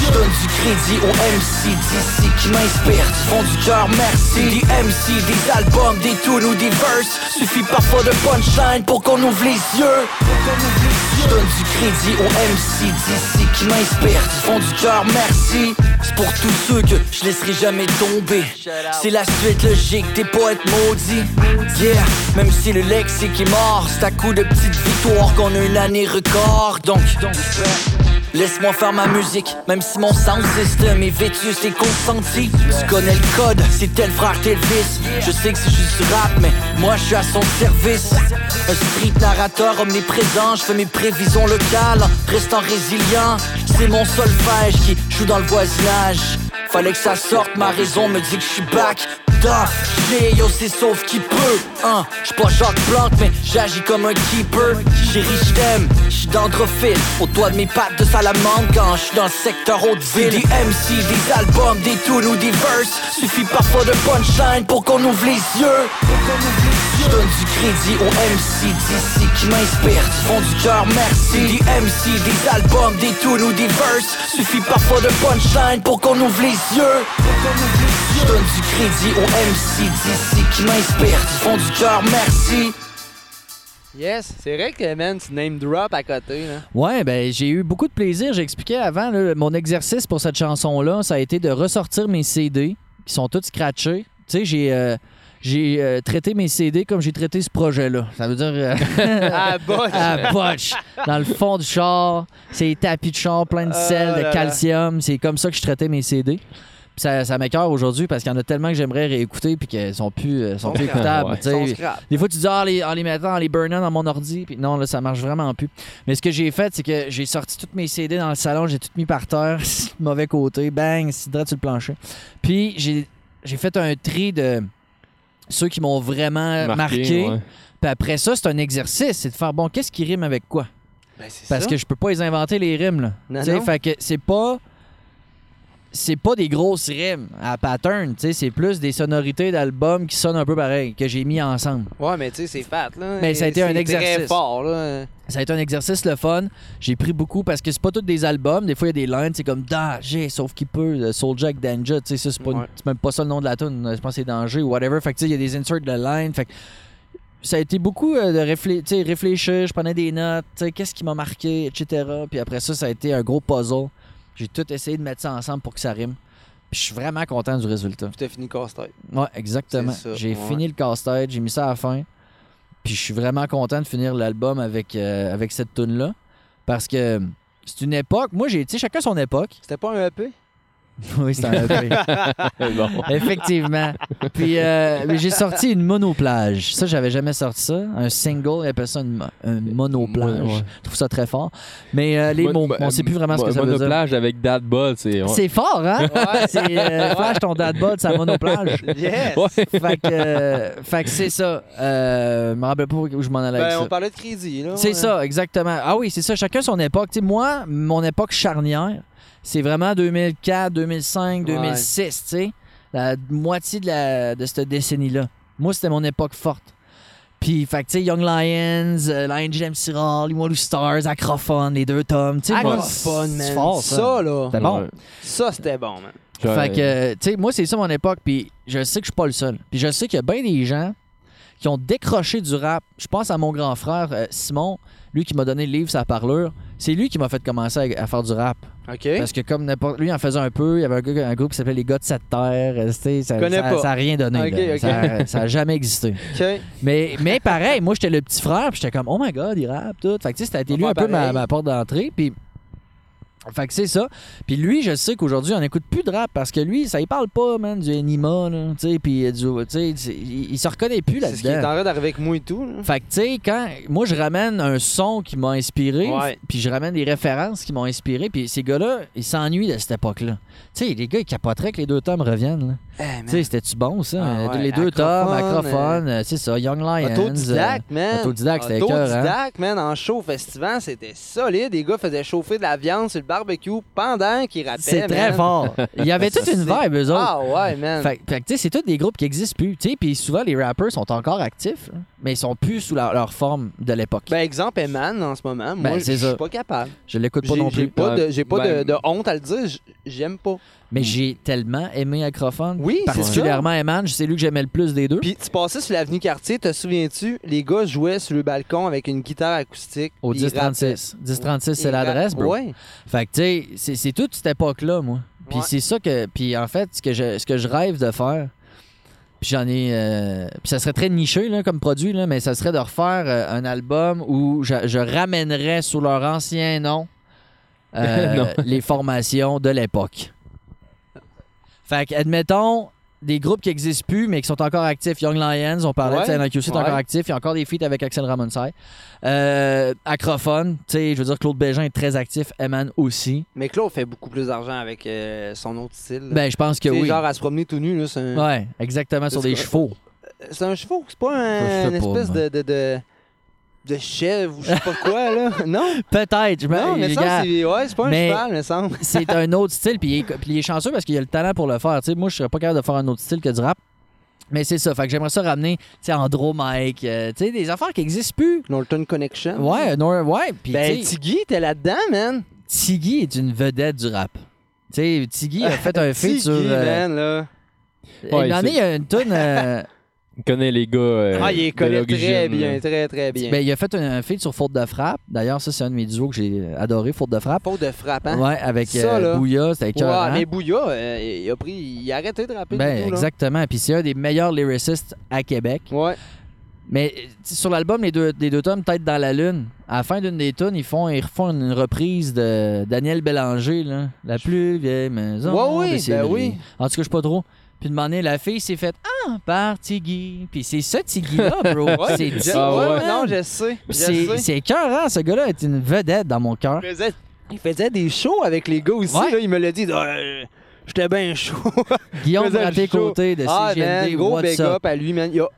Je donne du crédit aux MC d'ici qui m'inspirent. Du fond du cœur, merci. Des MC, des albums, des tunes ou des verses. Suffit parfois de punchline pour qu'on ouvre les yeux je donne du crédit aux MC d'ici qui m'inspirent Du fond du cœur, merci. C'est pour tous ceux que je laisserai jamais tomber. C'est la suite logique des poètes maudits. Yeah, même si le lexique est mort C'est à coup de petites victoires qu'on a une année record. Donc, Laisse-moi faire ma musique, même si mon sound system est vétuste et consenti. Tu connais le code, c'est tel frère, tel fils. Je sais que c'est juste rap, mais moi je suis à son service. Un street narrateur omniprésent, je fais mes prévisions locales, restant résilient. C'est mon solfège qui joue dans le voisinage. Fallait que ça sorte, ma raison me dit que je suis back. J'ai yo c'est sauf qui peut hein. J'suis pas Jacques Blanc mais j'agis comme un keeper Chérie j't'aime, j'suis dendrophile Au toit de mes pattes de salamandre quand j'suis dans le secteur haute ville. Des MC, des albums, des tunes ou des verses. Suffit parfois de punchline pour qu'on ouvre les yeux. Je donne du crédit aux MC d'ici qui m'inspirent Du fond du cœur, merci. Des MC, des albums, des tunes ou des verses. Suffit parfois de punchline pour qu'on ouvre les yeux. Je donne du crédit aux MC d'ici qui m'inspirent Du fond du cœur, merci Yes, c'est vrai que, man, tu name drop à côté, là. Ouais, ben j'ai eu beaucoup de plaisir. J'expliquais avant, là, mon exercice pour cette chanson-là, ça a été de ressortir mes CD qui sont tous scratchés. Tu sais, j'ai euh, j'ai euh, traité mes CD comme j'ai traité ce projet-là. Ça veut dire euh, Ah, botch! à botch. Dans le fond du char, c'est tapis de char plein de Ah sel, de calcium. C'est comme ça que je traitais mes CD. Puis ça, ça m'écœure aujourd'hui parce qu'il y en a tellement que j'aimerais réécouter puis qu'elles sont plus, euh, sont plus écoutables. Ouais. Des fois, tu dis, ah, en les, en les mettant, en les burnant dans mon ordi. Puis non, là, ça marche vraiment plus. Mais ce que j'ai fait, c'est que j'ai sorti toutes mes CD dans le salon, j'ai tout mis par terre, mauvais côté, bang, c'est direct sur le plancher. Puis j'ai j'ai fait un tri de ceux qui m'ont vraiment marqué. ouais. Puis après ça, c'est un exercice, c'est de faire, bon, qu'est-ce qui rime avec quoi? Ben, Parce ça. que je peux pas les inventer, les rimes, là. Non, non. Fait que c'est pas... c'est pas des grosses rimes à pattern, c'est plus des sonorités d'albums qui sonnent un peu pareil, que j'ai mis ensemble. Ouais, mais tu sais, c'est fat, là. Mais ça a été un C'est exercice. très fort, là. Ça a été un exercice le fun. J'ai pris beaucoup parce que c'est pas tous des albums. Des fois, il y a des lines, c'est comme Danger, sauf qu'il peut, le Soulja avec Danja. Tu sais, c'est Ouais. même pas ça le nom de la tune. Je pense que c'est Danger ou whatever. Fait que, tu sais, il y a des inserts de lines. Fait que ça a été beaucoup euh, de réflé- réfléchir. Je prenais des notes. Qu'est-ce qui m'a marqué, etc. Puis après ça, ça a été un gros puzzle. J'ai tout essayé de mettre ça ensemble pour que ça rime. Puis je suis vraiment content du résultat. Puis t'as fini casse-tête. Ouais, exactement. J'ai ouais. fini le casse-tête, j'ai mis ça à la fin. Puis je suis vraiment content de finir l'album avec, euh, avec cette tune là Parce que c'est une époque. Moi, j'ai, tu sais, chacun son époque. C'était pas un EP? oui, c'est un EP. bon. Effectivement. Puis euh, mais j'ai sorti une monoplage. Ça, j'avais jamais sorti ça. Un single, ils appellent ça une un monoplage. Ouais, ouais. Je trouve ça très fort. Mais euh, les mots, on sait plus vraiment ce que ça veut dire. Monoplage avec Dad Bud, c'est. ouais. C'est fort, hein? Ouais. C'est euh, Flash ton dad bod, sa monoplage. Yes! Ouais. fait que, euh, fait que c'est ça. Euh, je me rappelle pas où je m'en allais avec Ben, ça. on parlait de crédit, là. C'est ouais. ça, exactement. Ah oui, c'est ça. Chacun son époque. Moi, mon époque charnière, c'est vraiment 2004, 2005, 2006, tu sais. La moitié de, la, de cette décennie-là. Moi, c'était mon époque forte. Puis, fait que, tu sais, Young Lions, euh, Lion James Cyril, Les Wallow Stars, Acrophone, les deux tomes. Tu sais, moi, Acrophone, man. c'est fort, ça. Ça, là. C'était bon. Ouais. Ça, c'était bon, man. Fait que, euh, tu sais, moi, c'est ça mon époque, puis je sais que je suis pas le seul. Puis je sais qu'il y a bien des gens qui ont décroché du rap. Je pense à mon grand frère, euh, Simon, lui qui m'a donné le livre Sa parlure. C'est lui qui m'a fait commencer à, à faire du rap. OK. Parce que comme n'importe... Lui, en faisait un peu. Il y avait un, groupe qui s'appelait Les Gars de cette terre. euh, tu sais, Ça Connais ça, pas. ça a rien donné. Ça, ça a jamais existé. Mais, mais pareil, moi, j'étais le petit frère, puis j'étais comme, oh my god, il rappe, tout. Fait que, tu sais, c'était On lui va un peu ma, ma porte d'entrée, puis. Fait que c'est ça. Puis lui, je sais qu'aujourd'hui, on n'écoute plus de rap parce que lui, ça y parle pas, man, du Anima, là. Tu sais, puis du. Tu sais, c'est- il, il se reconnaît plus C'est ce qui est en là-dedans. train d'arriver avec moi et tout, là. Fait que, tu sais, quand. Moi, je ramène un son qui m'a inspiré, Ouais. puis je ramène des références qui m'ont inspiré, puis ces gars-là, ils s'ennuient de cette époque-là. Tu sais, les gars, ils capoteraient que les deux tomes reviennent, là. Eh. Tu sais, c'était-tu bon, ça? Ah Euh, ouais, Les deux tomes, Acrophone, euh, c'est ça, Young Lions. Autodidacte, man. Autodidacte, c'était écœurant. Autodidacte, man. En show festival, c'était solide. Les gars faisaient chauffer de la viande sur le barbecue pendant qu'ils rappaient. C'est très man. fort. Il y avait toute une vibe, eux autres. Ah ouais, man. Fait, fait que, tu sais, c'est tous des groupes qui existent plus. Tu sais, puis souvent, les rappers sont encore actifs, là, mais ils sont plus sous leur, leur forme de l'époque. Ben, exemple, Eman, en ce moment, moi, Ben, je suis pas capable. je l'écoute pas non j'ai plus. pas, de, j'ai pas de, Ben- de honte à le dire, j'aime pas. Mais j'ai tellement aimé Acrophone. Oui, c'est Particulièrement Eman, c'est lui que j'aimais le plus des deux. Puis tu passais sur l'avenue Cartier, te souviens-tu, les gars jouaient sur le balcon avec une guitare acoustique. Au puis ils 1036. 1036, rappaient. c'est l'adresse, bro. Ouais. Fait que, tu sais, c'est- toute cette époque-là, moi. Puis Ouais. c'est ça que. Puis en fait, ce que je, ce que je rêve de faire, puis j'en ai. euh, puis ça serait très niché, là, comme produit, là, mais ça serait de refaire euh, un album où je, je ramènerais sous leur ancien nom euh, les formations de l'époque. Fait que, admettons. Des groupes qui n'existent plus, mais qui sont encore actifs. Young Lions, on parlait Ouais. de NIQC, est Ouais. encore actif. Il y a encore des feats avec Axel Ramonsay. Euh, Acrophone, tu sais, je veux dire, Claude Bégin est très actif. Eman aussi. Mais Claude fait beaucoup plus d'argent avec euh, son autre style. là. Ben, je pense que oui. Genre à se promener tout nu, là, un... Ouais, exactement, sur des chevaux. C'est un chevaux, c'est pas un, une espèce moi. de, de, de, de chèvre ou je sais pas quoi, là. Non? Peut-être. je Non, mais ça, gars, c'est ouais, pas un mais- cheval, me semble. c'est un autre style, puis il, est, puis il est chanceux parce qu'il a le talent pour le faire. Tu sais, moi, je serais pas capable de faire un autre style que du rap. Mais c'est ça, fait que j'aimerais ça ramener, tu sais, Andro Mike, euh, tu sais, des affaires qui n'existent plus. Norton Connection. Ouais, Nor- ouais, puis Ben, Tiggy, t'es là-dedans, man. Tiggy est une vedette du rap. Tu sais, Tiggy a fait un feat sur... euh, man, là. Ouais, une année, c'est- il y a une tune... euh, Il connaît les gars. euh, Ah, il de connaît très bien, très, très bien. ben, il a fait un, un feat sur Faute de frappe. D'ailleurs, ça, c'est un de mes duos que j'ai adoré, Faute de frappe. Faute de frappe, hein? Ouais, avec Ça, euh. Bouya, c'était Ouais, mais Bouya, euh, il a pris, il a arrêté de rapper Ben, tout, exactement. Puis c'est un des meilleurs lyricistes à Québec. Ouais. Mais euh, sur l'album Les deux, les deux tomes, Tête dans la Lune, à la fin d'une des tunes, ils font, ils refont une reprise de Daniel Bélanger, là. La plus vieille maison. Ouais, oui, ben oui. En tout cas, je sais pas trop. Puis de donné, la fille s'est faite Ah, par Tiggy. Puis c'est ça, Tiggy-là, bro. Ouais, c'est Tiggy, Ah ouais. man. Non, je sais. Je C'est écœurant, ce gars-là est une vedette dans mon cœur. Il faisait, il faisait des shows avec les gars aussi, Ouais. là. Il me l'a dit. euh, J'étais bien chaud. Guillaume faisait le Raté show. Côté de ah, man, gros What's big Up? up à lui, man. Il a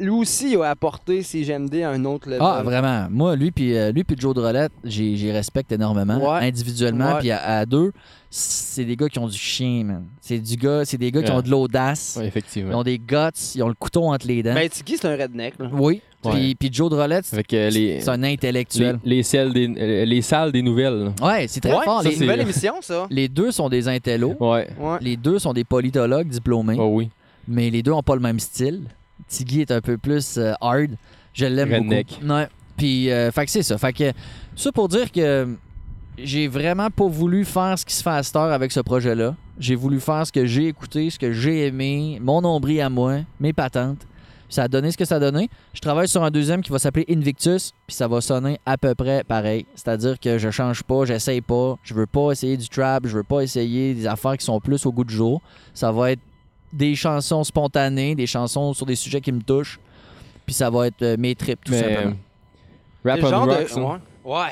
lui aussi il a apporté CGMD à un autre level. Ah, vraiment. Moi, lui puis euh, lui puis Joe Drolette, j'ai j'ai respecte énormément. Ouais. Individuellement, puis à, à deux, c'est des gars qui ont du chien, man. C'est du gars, c'est des gars qui ont de l'audace. Ouais, Ils effectivement. ont des guts, ils ont le couteau entre les dents. Ben, Tiggy, c'est un redneck. Là. oui. Ouais. Puis, puis Joe Drolette, c'est euh, les, c'est un les, intellectuel. les, salles des, euh, les salles des nouvelles. là. Ouais, c'est très Ouais, fort. c'est Les, une nouvelle émission, ça. les deux sont des intellos. Ouais. Ouais. Les deux sont des politologues diplômés. Oh oui. mais les deux ont pas le même style. Tiggy est un peu plus euh, hard. Je l'aime beaucoup. Ouais. Puis, euh, fait que c'est ça. Fait que ça pour dire que j'ai vraiment pas voulu faire ce qui se fait à cette heure avec ce projet-là. J'ai voulu faire ce que j'ai écouté, ce que j'ai aimé, mon nombril à moi, mes patentes. Ça a donné ce que ça a donné. Je travaille sur un deuxième qui va s'appeler Invictus, puis ça va sonner à peu près pareil. C'est-à-dire que je change pas, j'essaye pas, je veux pas essayer du trap, je veux pas essayer des affaires qui sont plus au goût du jour. Ça va être des chansons spontanées, des chansons sur des sujets qui me touchent, puis ça va être euh, mes trips, tout Mais simplement. Rap on de... hein. Ouais. Ouais.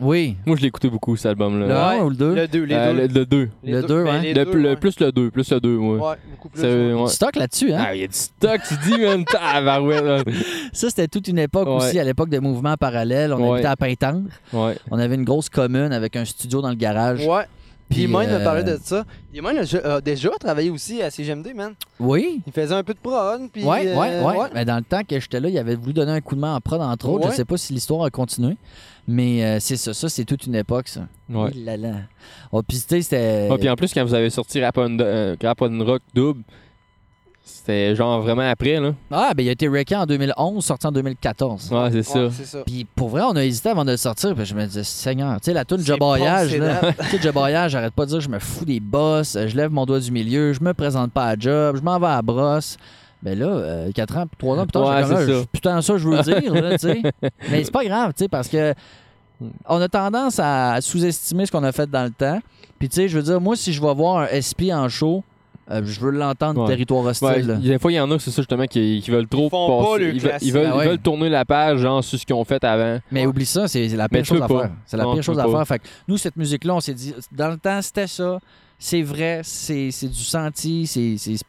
Oui. Moi, je l'ai écouté beaucoup, cet album-là. Le Ouais. 1 ou le 2? Le 2, les deux. le, le 2. Les le deux, ben, hein. les Le, deux, le- ouais. Plus le 2. Plus le 2, ouais. Ouais, beaucoup plus. C'est- ouais. ouais. Stock là-dessus, hein? Ah, il y a du stock, tu dis, man. Tabarouette, là. Ça, c'était toute une époque Ouais. aussi, à l'époque de mouvements parallèles. On Ouais. habitait à Pintendre. Ouais. On avait une grosse commune avec un studio dans le garage. Ouais. Puis euh, me parlait de ça. Mine a, a déjà travaillé aussi à CGMD, man. Oui. Il faisait un peu de prod, puis... Ouais, euh, ouais, ouais, Mais dans le temps que j'étais là, il avait voulu donner un coup de main en prod, entre autres. Ouais. Je sais pas si l'histoire a continué. Mais euh, c'est ça. Ça, c'est toute une époque, ça. Ouais. Il là là. Oh, puis, c'était. Ah, puis en plus, quand vous avez sorti Rap on, euh, Rap on Rock double, c'était genre vraiment après, là. Ah, ben, il a été wrecké en 2011, sorti en 2014. Ouais, c'est ça. Ouais, c'est ça. Puis pour vrai, on a hésité avant de le sortir. Puis je me disais, Seigneur, tu sais, la toune Joboyage, là. tu sais, Joboyage, j'arrête pas de dire, je me fous des boss, je lève mon doigt du milieu, je me présente pas à job, je m'en vais à la brosse. Ben là, euh, 4 ans, 3 ans plus tard, Ouais, c'est putain, ça, je veux dire, là, tu sais. Mais c'est pas grave, tu sais, parce que on a tendance à sous-estimer ce qu'on a fait dans le temps. Puis, tu sais, je veux dire, moi, si je vais voir un SP en show, euh, je veux l'entendre Ouais. territoire hostile. Ouais, des fois, il y en a, c'est ça justement, qui, qui veulent trop Ils font pas passer. le ils, veulent, classique. ils, veulent, Ah ils veulent tourner la page, genre, sur ce qu'ils ont fait avant. Mais oublie ça, c'est la pire chose à pas. faire. C'est la Non, pire chose à pas. faire. Fait que nous, cette musique-là, on s'est dit, dans le temps, c'était ça. C'est vrai, c'est c'est du senti, c'est. c'est-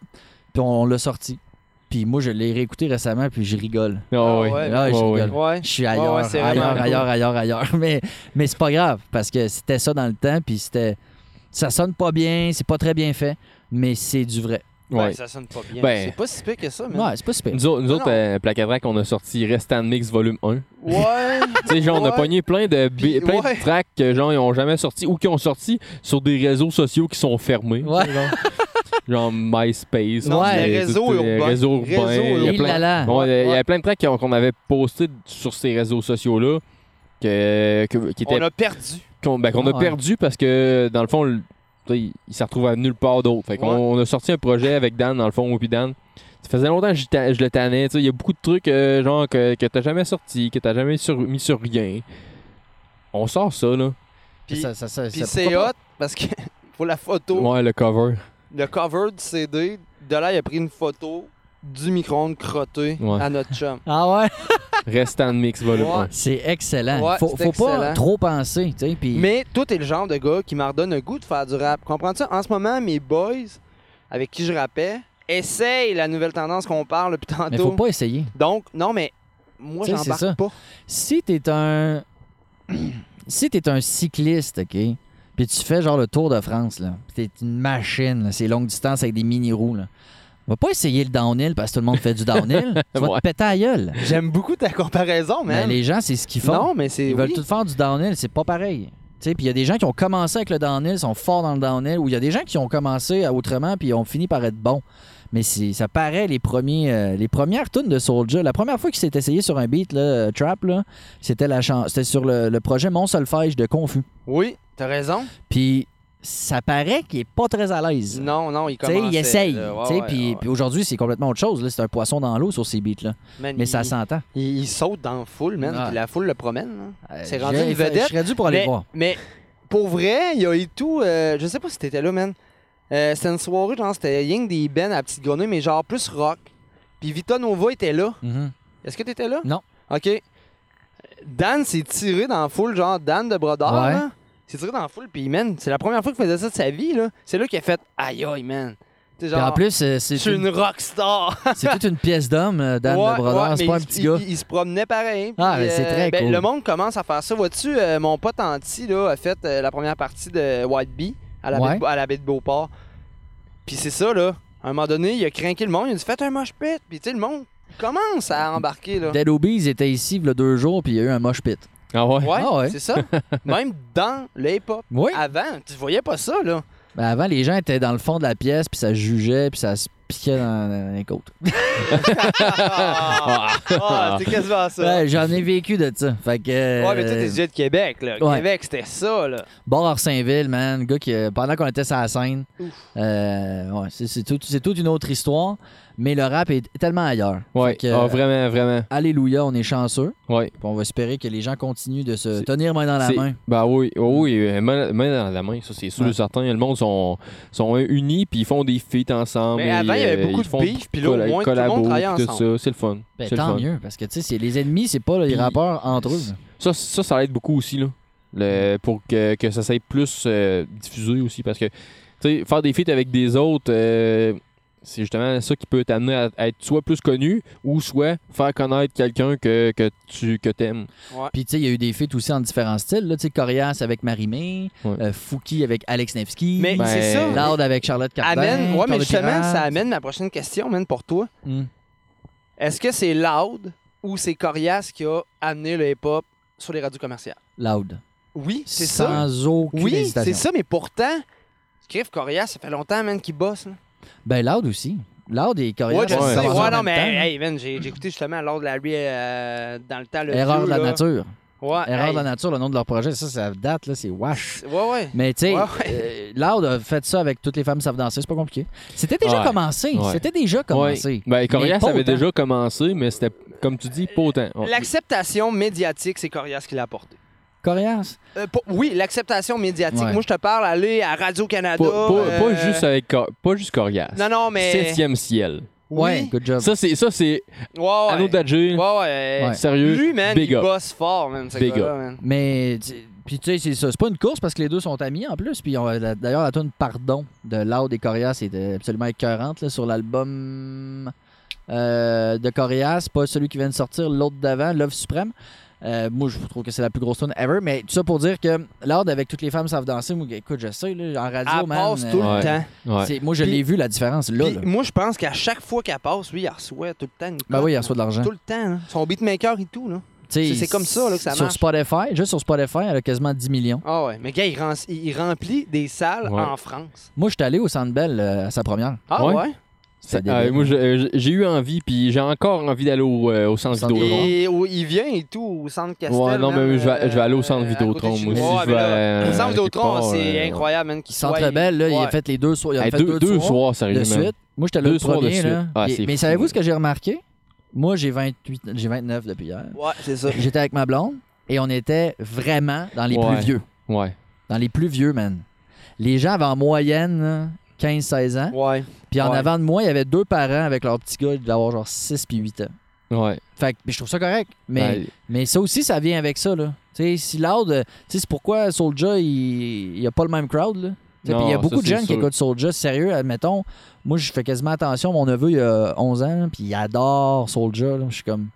Puis on, on l'a sorti. Puis moi, je l'ai réécouté récemment, puis je rigole. Ah, Ah ouais. ouais. Là, je Ouais, ouais. rigole. Ouais. Je suis ailleurs, ouais, ailleurs, cool. ailleurs, ailleurs, ailleurs. Mais, mais c'est pas grave, parce que c'était ça dans le temps, puis c'était. Ça sonne pas bien, c'est pas très bien fait, mais c'est du vrai. Ouais, Ouais. ça sonne pas bien. Ben- C'est pas si pire que ça, man. Ouais, c'est pas super. Nous autres, nous autres euh, Placadrac, on a sorti Restant Mix Volume 1. Ouais. Tu sais, genre, on a pogné plein de, Puis, plein ouais. de tracks que, genre, ils ont jamais sorti ou qui ont sorti sur des réseaux sociaux qui sont fermés. Ouais. Genre, genre MySpace. Non, Ouais. c'était euh, euh, urbain. Réseau urbain. Réseau Il y a plein-. Ouais, il y a plein de tracks qu'on avait postés sur ces réseaux sociaux-là que, que- qui étaient On a perdu. qu'on ben, qu'on a ouais. perdu parce que dans le fond, il, il s'est retrouvé à nulle part d'autre. Fait qu'on Ouais. on a sorti un projet avec Dan, dans le fond, moi puis Dan. Ça faisait longtemps que je, le tannais. Il y a beaucoup de trucs euh, genre que, que t'as jamais sorti, que t'as jamais sur- mis sur rien. On sort ça, là. Puis, Ça- ça- ça- puis ça- c'est hot parce que pour la photo, Ouais, le cover. le cover du CD, de là, il a pris une photo du micro-ondes crotté Ouais. à notre chum. Ah ouais? Restant mix volume Ouais. 1. C'est excellent. Ouais, faut c'est faut pas excellent. trop penser, tu sais. Puis Mais toi, t'es le genre de gars qui m'en redonne un goût de faire du rap. Comprends-tu? En ce moment, mes boys, avec qui je rappais, essayent la nouvelle tendance qu'on parle depuis tantôt. mais faut pas essayer. Donc, non, mais moi, Tu sais, c'est ça. j'embarque pas. Si t'es un. si t'es un cycliste, OK? Puis tu fais genre le Tour de France, là. Puis t'es une machine, là, c'est longue distance avec des mini-roues, là. Va pas essayer le downhill parce que tout le monde fait du downhill. tu vas Ouais. te péter à gueule. J'aime beaucoup ta comparaison, Mais man. les gens, c'est ce qu'ils font. Non, mais c'est. Ils veulent oui. tout faire du downhill, c'est pas pareil. Tu sais, Puis il y a des gens qui ont commencé avec le downhill, sont forts dans le downhill, ou il y a des gens qui ont commencé à autrement puis ont fini par être bons. Mais ça paraît les premiers, euh, les premières tunes de Soulja. La première fois qu'il s'est essayé sur un beat là, euh, trap, là, c'était la c'était sur le, le projet Mon Solfège de Confus. Oui, t'as raison. Puis ça paraît qu'il est pas très à l'aise. Non, non, il commence. il essaye. sais, puis aujourd'hui, c'est complètement autre chose. C'est un poisson dans l'eau sur ces beats-là. Mais ça s'entend. Il, il saute dans la foule, man. Puis la foule le promène. là. Euh, C'est rendu je- une Je vedette. serais dû pour aller mais, voir. mais pour vrai, il y a eu tout. euh, je sais pas si t'étais là, man. Euh, c'était une soirée, genre, c'était Ying des Ben à petite grenouille, mais genre plus rock. Puis Vita Nova était là. Mhm. Est-ce que t'étais là? Non. OK. Dan s'est tiré dans la foule, genre Dan de Brodeur. Ouais. S'est tiré dans la foule, puis man, c'est la première fois qu'il faisait ça de sa vie, là. C'est là qu'il a fait Aïe aïe, man. Puis en plus, euh, je c'est suis une, une rockstar. c'est toute une pièce d'homme, euh, Dan Ouais, le Brodeur. ouais, c'est pas un il- petit il, gars. Il, il se promenait pareil. Ah, mais c'est très ben, cool. Le monde commence à faire ça. Vois-tu, euh, mon pote Anti là, a fait euh, la première partie de White Bee à la, Ouais. baie, de, à la baie de Beauport. Puis c'est ça, là. À un moment donné, il a craqué le monde. Il a dit Faites un mosh pit. Puis tu sais, le monde commence à embarquer, là. Dead Obies était ici il y a deux jours, puis il y a eu un mosh pit. Ah ouais? Ouais, Ah ouais. c'est ça. Même dans le hip-hop. Oui. Avant, tu voyais pas ça, là. Ben, avant, les gens étaient dans le fond de la pièce, puis ça jugeait, puis ça se piquait dans, dans les côtes. Ah, ah, c'est quasiment ça. J'en ai vécu de ça. Fait que. Ouais, mais euh, t'es déjà de Québec, là. ouais. Québec, c'était ça, là. Bord Arsainville, man. Gars qui, euh, pendant qu'on était sur la scène, euh, ouais, c'est, c'est tout- c'est toute une autre histoire, mais le rap est tellement ailleurs. Ouais. Fait que, Ah, vraiment, vraiment. Alléluia, on est chanceux. Ouais. Puis on va espérer que les gens continuent de se tenir main dans la main. Ben oui, oh oui, euh, main, main dans la main, ça c'est sûr Ouais. et certain. Le monde sont, sont unis puis ils font des feats ensemble. Mais et, avant, il y avait euh, beaucoup de font beef, puis là, au moins, tout le monde travaillait ensemble. ça, c'est le fun. Ben, le tant fun. mieux, parce que tu sais, les ennemis, c'est pas les rappeurs entre eux. Ça, ça, ça aide beaucoup aussi, là. Le- pour que, que ça soit plus euh, diffusé aussi. Parce que, tu sais, faire des feats avec des autres, euh, c'est justement ça qui peut t'amener à, à être soit plus connu ou soit faire connaître quelqu'un que, que tu que aimes. Puis tu sais, il y a eu des feats aussi en différents styles. Là, tu sais, Corias avec Marie-Mé, Ouais. euh, Fouki avec Alex Nevsky, Mais Ben, c'est ça. Loud avec Charlotte Cardin. Amène, ouais, mais justement, Pirate. ça amène ma prochaine question, man, pour toi. Hmm. Est-ce que c'est Loud ou c'est Corias qui a amené le hip-hop sur les radios commerciales? Loud. Oui, c'est ça. Sans aucune Oui, c'est ça, mais pourtant, Scriff Corias, ça fait longtemps, man, qu'il bosse. là. Ben, Loud aussi. Loud et Corias. Ouais, je sais. Ouais, non, mais temps. hey, man, j'ai j'ai écouté justement Lord Larry euh, dans le temps. Le Erreur vieux, de la là. nature. Ouais, Erreur hey. de la nature, le nom de leur projet, ça, ça date, là, c'est Wash. Ouais, ouais. Mais tu sais, Ouais, euh, Loud a fait ça avec toutes les femmes savent danser, c'est pas compliqué. C'était déjà Ouais. commencé. Ouais. C'était déjà commencé. Ben, Corias Mais pas avait autant. déjà commencé, mais c'était, comme tu dis, pas autant. Ouais. L'acceptation médiatique, c'est Corias qui l'a apporté. Corias. Euh, oui, l'acceptation médiatique. Ouais. Moi, je te parle, aller à Radio-Canada. Pas, pas- euh, pas juste avec Cor- pas juste Corias. Non, non, mais. Septième ciel. Oui. Ouais, good job. Ça, c'est, ça, c'est Ouais, ouais. Anno. Ouais, ouais. Ouais. Sérieux. Lui, man, Big il up. bosse fort, man, Big up. man. Mais, tu- puis tu sais, c'est ça. C'est pas une course parce que les deux sont amis en plus. Puis on- la- d'ailleurs, la tune Pardon de Loud et Corias était absolument écœurante là, sur l'album euh, de Corias. Pas celui qui vient de sortir, l'autre d'avant, Love Suprême. Euh, moi, je trouve que c'est la plus grosse tune ever. Mais tout ça pour dire que Loud, avec toutes les femmes savent danser, moi, écoute, je sais, là, en radio, Elle man. passe euh, tout Ouais. le temps. Ouais. c'est- moi, je Puis- l'ai vu, la différence là. Puis là. moi, je pense qu'à chaque fois qu'elle passe, lui, il reçoit tout le temps une Ben cote, oui, il reçoit de l'argent. Tout le temps. hein. Son beatmaker et tout, là. C'est- c'est comme ça, là, que ça Sur marche. Spotify, juste sur Spotify, elle a quasiment 10 millions. Ah ouais. Mais gars, il, rem- il remplit des salles Ouais. en France. Moi, je suis allé au Centre Bell euh, à sa première. Ah ouais? Ouais? Ah, moi, je- j'ai eu envie, puis j'ai encore envie d'aller au, euh, au centre Centre Vidéotron. Et où il vient et tout, au centre Castel. Ouais, non, mais je vais, je vais aller au centre euh, Vidéotron, de moi aussi. Ouais, je mais vais, là, euh, Le centre Vidéotron, c'est euh, incroyable, man. qu'il Centre soit- Bell, là, il a fait les deux soirs. Il a Hey, fait deux, soirs soirs, de sérieusement. suite. Moi, j'étais là Deux le soirs de premier. Là. Ah, mais savez-vous ce que j'ai remarqué? Moi, j'ai 28, j'ai 29 depuis hier. Ouais, c'est ça. J'étais avec ma blonde et on était vraiment dans les plus vieux. Ouais. Dans les plus vieux, man. Les gens avaient en moyenne là, 15-16 ans. Ouais. Puis en Ouais. avant de moi, il y avait deux parents avec leur petit gars d'avoir genre 6 puis 8 ans. Ouais. Fait que je trouve ça correct. Mais, Ben, mais ça aussi, ça vient avec ça. Là. Tu sais, si Loud, tu sais, c'est pourquoi Soulja, il il y a pas le même crowd. Là. Puis Il y a Non, beaucoup ça, de jeunes qui écoutent Soulja. Sérieux, admettons. Moi, je fais quasiment attention. Mon neveu, il a 11 ans, puis il adore Soulja. là. Je suis comme.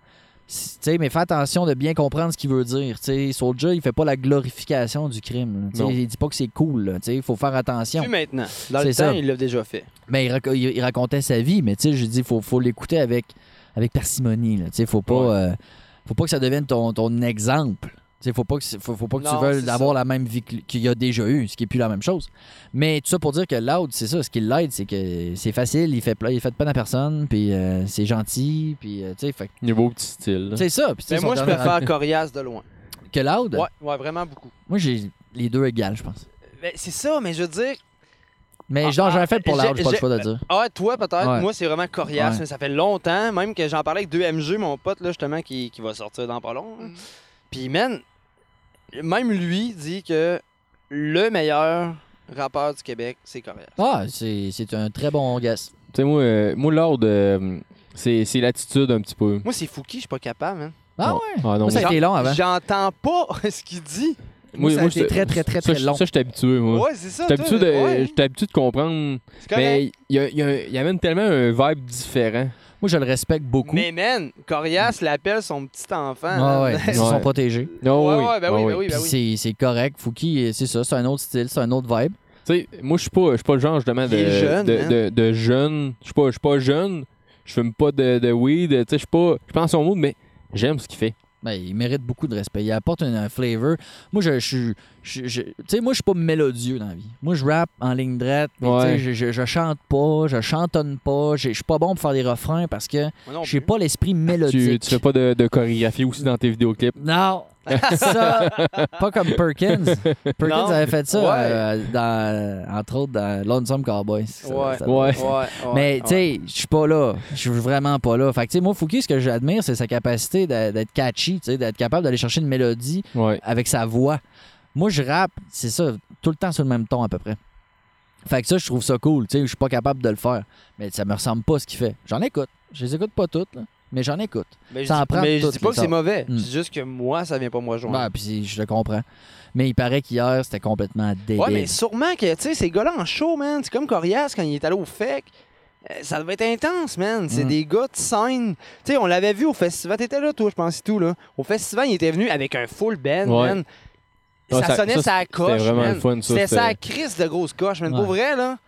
Si- Tu sais, mais fais attention de bien comprendre ce qu'il veut dire. Tu sais, Soulja, il fait pas la glorification du crime. Il dit pas que c'est cool. Il faut faire attention. Plus maintenant. Dans le ça. temps, il l'a déjà fait. Mais il, rac- il- il racontait sa vie, mais je dis, faut, faut l'écouter avec, avec parcimonie. Là. Tu sais, faut pas, Ouais. euh, faut pas que ça devienne ton, ton exemple. Sais, faut pas que, faut, faut pas que Non, tu veuilles avoir ça. la même vie qu'il a déjà eu, ce qui est plus la même chose. Mais tout ça pour dire que Loud, c'est ça, ce qui l'aide, c'est que c'est facile, il fait, il fait de peine à personne, puis euh, c'est gentil, puis euh, tu sais, fait Il y beau petit style. c'est ça. Sais, Mais moi, je préfère album- Corias de loin. que Loud? Ouais, ouais, vraiment beaucoup. Moi, j'ai les deux égales, je pense. C'est ça, mais je veux dire. Mais Ah, genre, j'ai un fait pour j'ai pas le choix de dire. Ah, toi, peut-être. Ouais. Moi, c'est vraiment Corias. Ouais. mais Ça fait longtemps, même que j'en parlais avec 2MG, mon pote, là, justement, qui, qui va sortir dans pas long. là. Puis, man, même lui dit que le meilleur rappeur du Québec, c'est Corias. Ah, c'est c'est un très bon guess. Tu sais, moi, euh, moi Lord, euh, c'est c'est l'attitude un petit peu. Moi, c'est Fouki, je suis pas capable, man. Ah Non. ouais? Ah non, Moi, ça a moi- été long avant. J'entends pas ce qu'il dit. Moi, ça a été j'étais- très, très, très, ça, très je- long. Ça, j'étais habitué, moi. Ouais, c'est ça. J'étais habitué, toi, de, ouais. j'étais habitué de comprendre. C'est. Mais il y, a- il y a- il amène tellement un vibe différent. Moi, je le respecte beaucoup. Mais man, Corias l'appelle son petit enfant. Ouais, ils sont protégés. Non, Ouais, oui. ouais, ben oui, Ah ben oui, ben oui. c'est- c'est correct. Fouki, c'est ça, c'est un autre style, c'est un autre vibe. Tu sais, moi, je suis pas, je suis pas le genre, justement, de, jeune, de, hein. de, de jeune. Je suis pas, je suis pas jeune. Je fume pas de, de weed. Tu sais, je suis pas. Je pense son mot, mais j'aime ce qu'il fait. Ben, il mérite beaucoup de respect. Il apporte un, un flavor. Moi, je suis. je- je- Tu sais, moi, je suis pas mélodieux dans la vie. Moi, je rappe en ligne droite. tu Ouais. Je, je, je chante pas, je chantonne pas. Je je suis pas bon pour faire des refrains parce que j'ai pas l'esprit Tu, mélodique. tu fais pas de, de chorégraphie aussi dans tes vidéoclips? Non, ça, pas comme Perkins. Perkins Non. avait fait ça, Ouais. euh, dans, entre autres, dans Lonesome Cowboys. Ça- Ouais. ça- Ouais. Ouais, ouais, Mais ouais. tu sais, je suis pas là. Je suis vraiment pas là. Fait que tu sais, moi, Fouki, ce que j'admire, c'est sa capacité d'être catchy, tu sais, d'être capable d'aller chercher une mélodie Ouais. avec sa voix. Moi, je rappe, c'est ça, tout le temps sur le même ton à peu près. Fait que ça, je trouve ça cool. Tu sais, je suis pas capable de le faire. Mais ça me ressemble pas à ce qu'il fait. J'en écoute. Je les écoute pas toutes, là, mais j'en écoute. Mais ça je en prend mais je dis pas que c'est mauvais. Hmm. C'est juste que moi, ça vient pas me rejoindre. Ben, puis je le comprends. Mais il paraît qu'hier, c'était complètement débile. Ouais, mais sûrement que, tu sais, ces gars-là en show, man, c'est comme Corias quand il est allé au FEC. euh, Ça devait être intense, man. C'est Mm. des gars de scène. Tu sais, on l'avait vu au festival. T'étais là, toi, je pense, et tout, là. Au festival, il était venu avec un full band, Ouais. man. Ça, ça- sonnait ça, sa coche, c'était vraiment man. fun, ça, C'était sa crise de grosse coche, man. Pour vrai, là.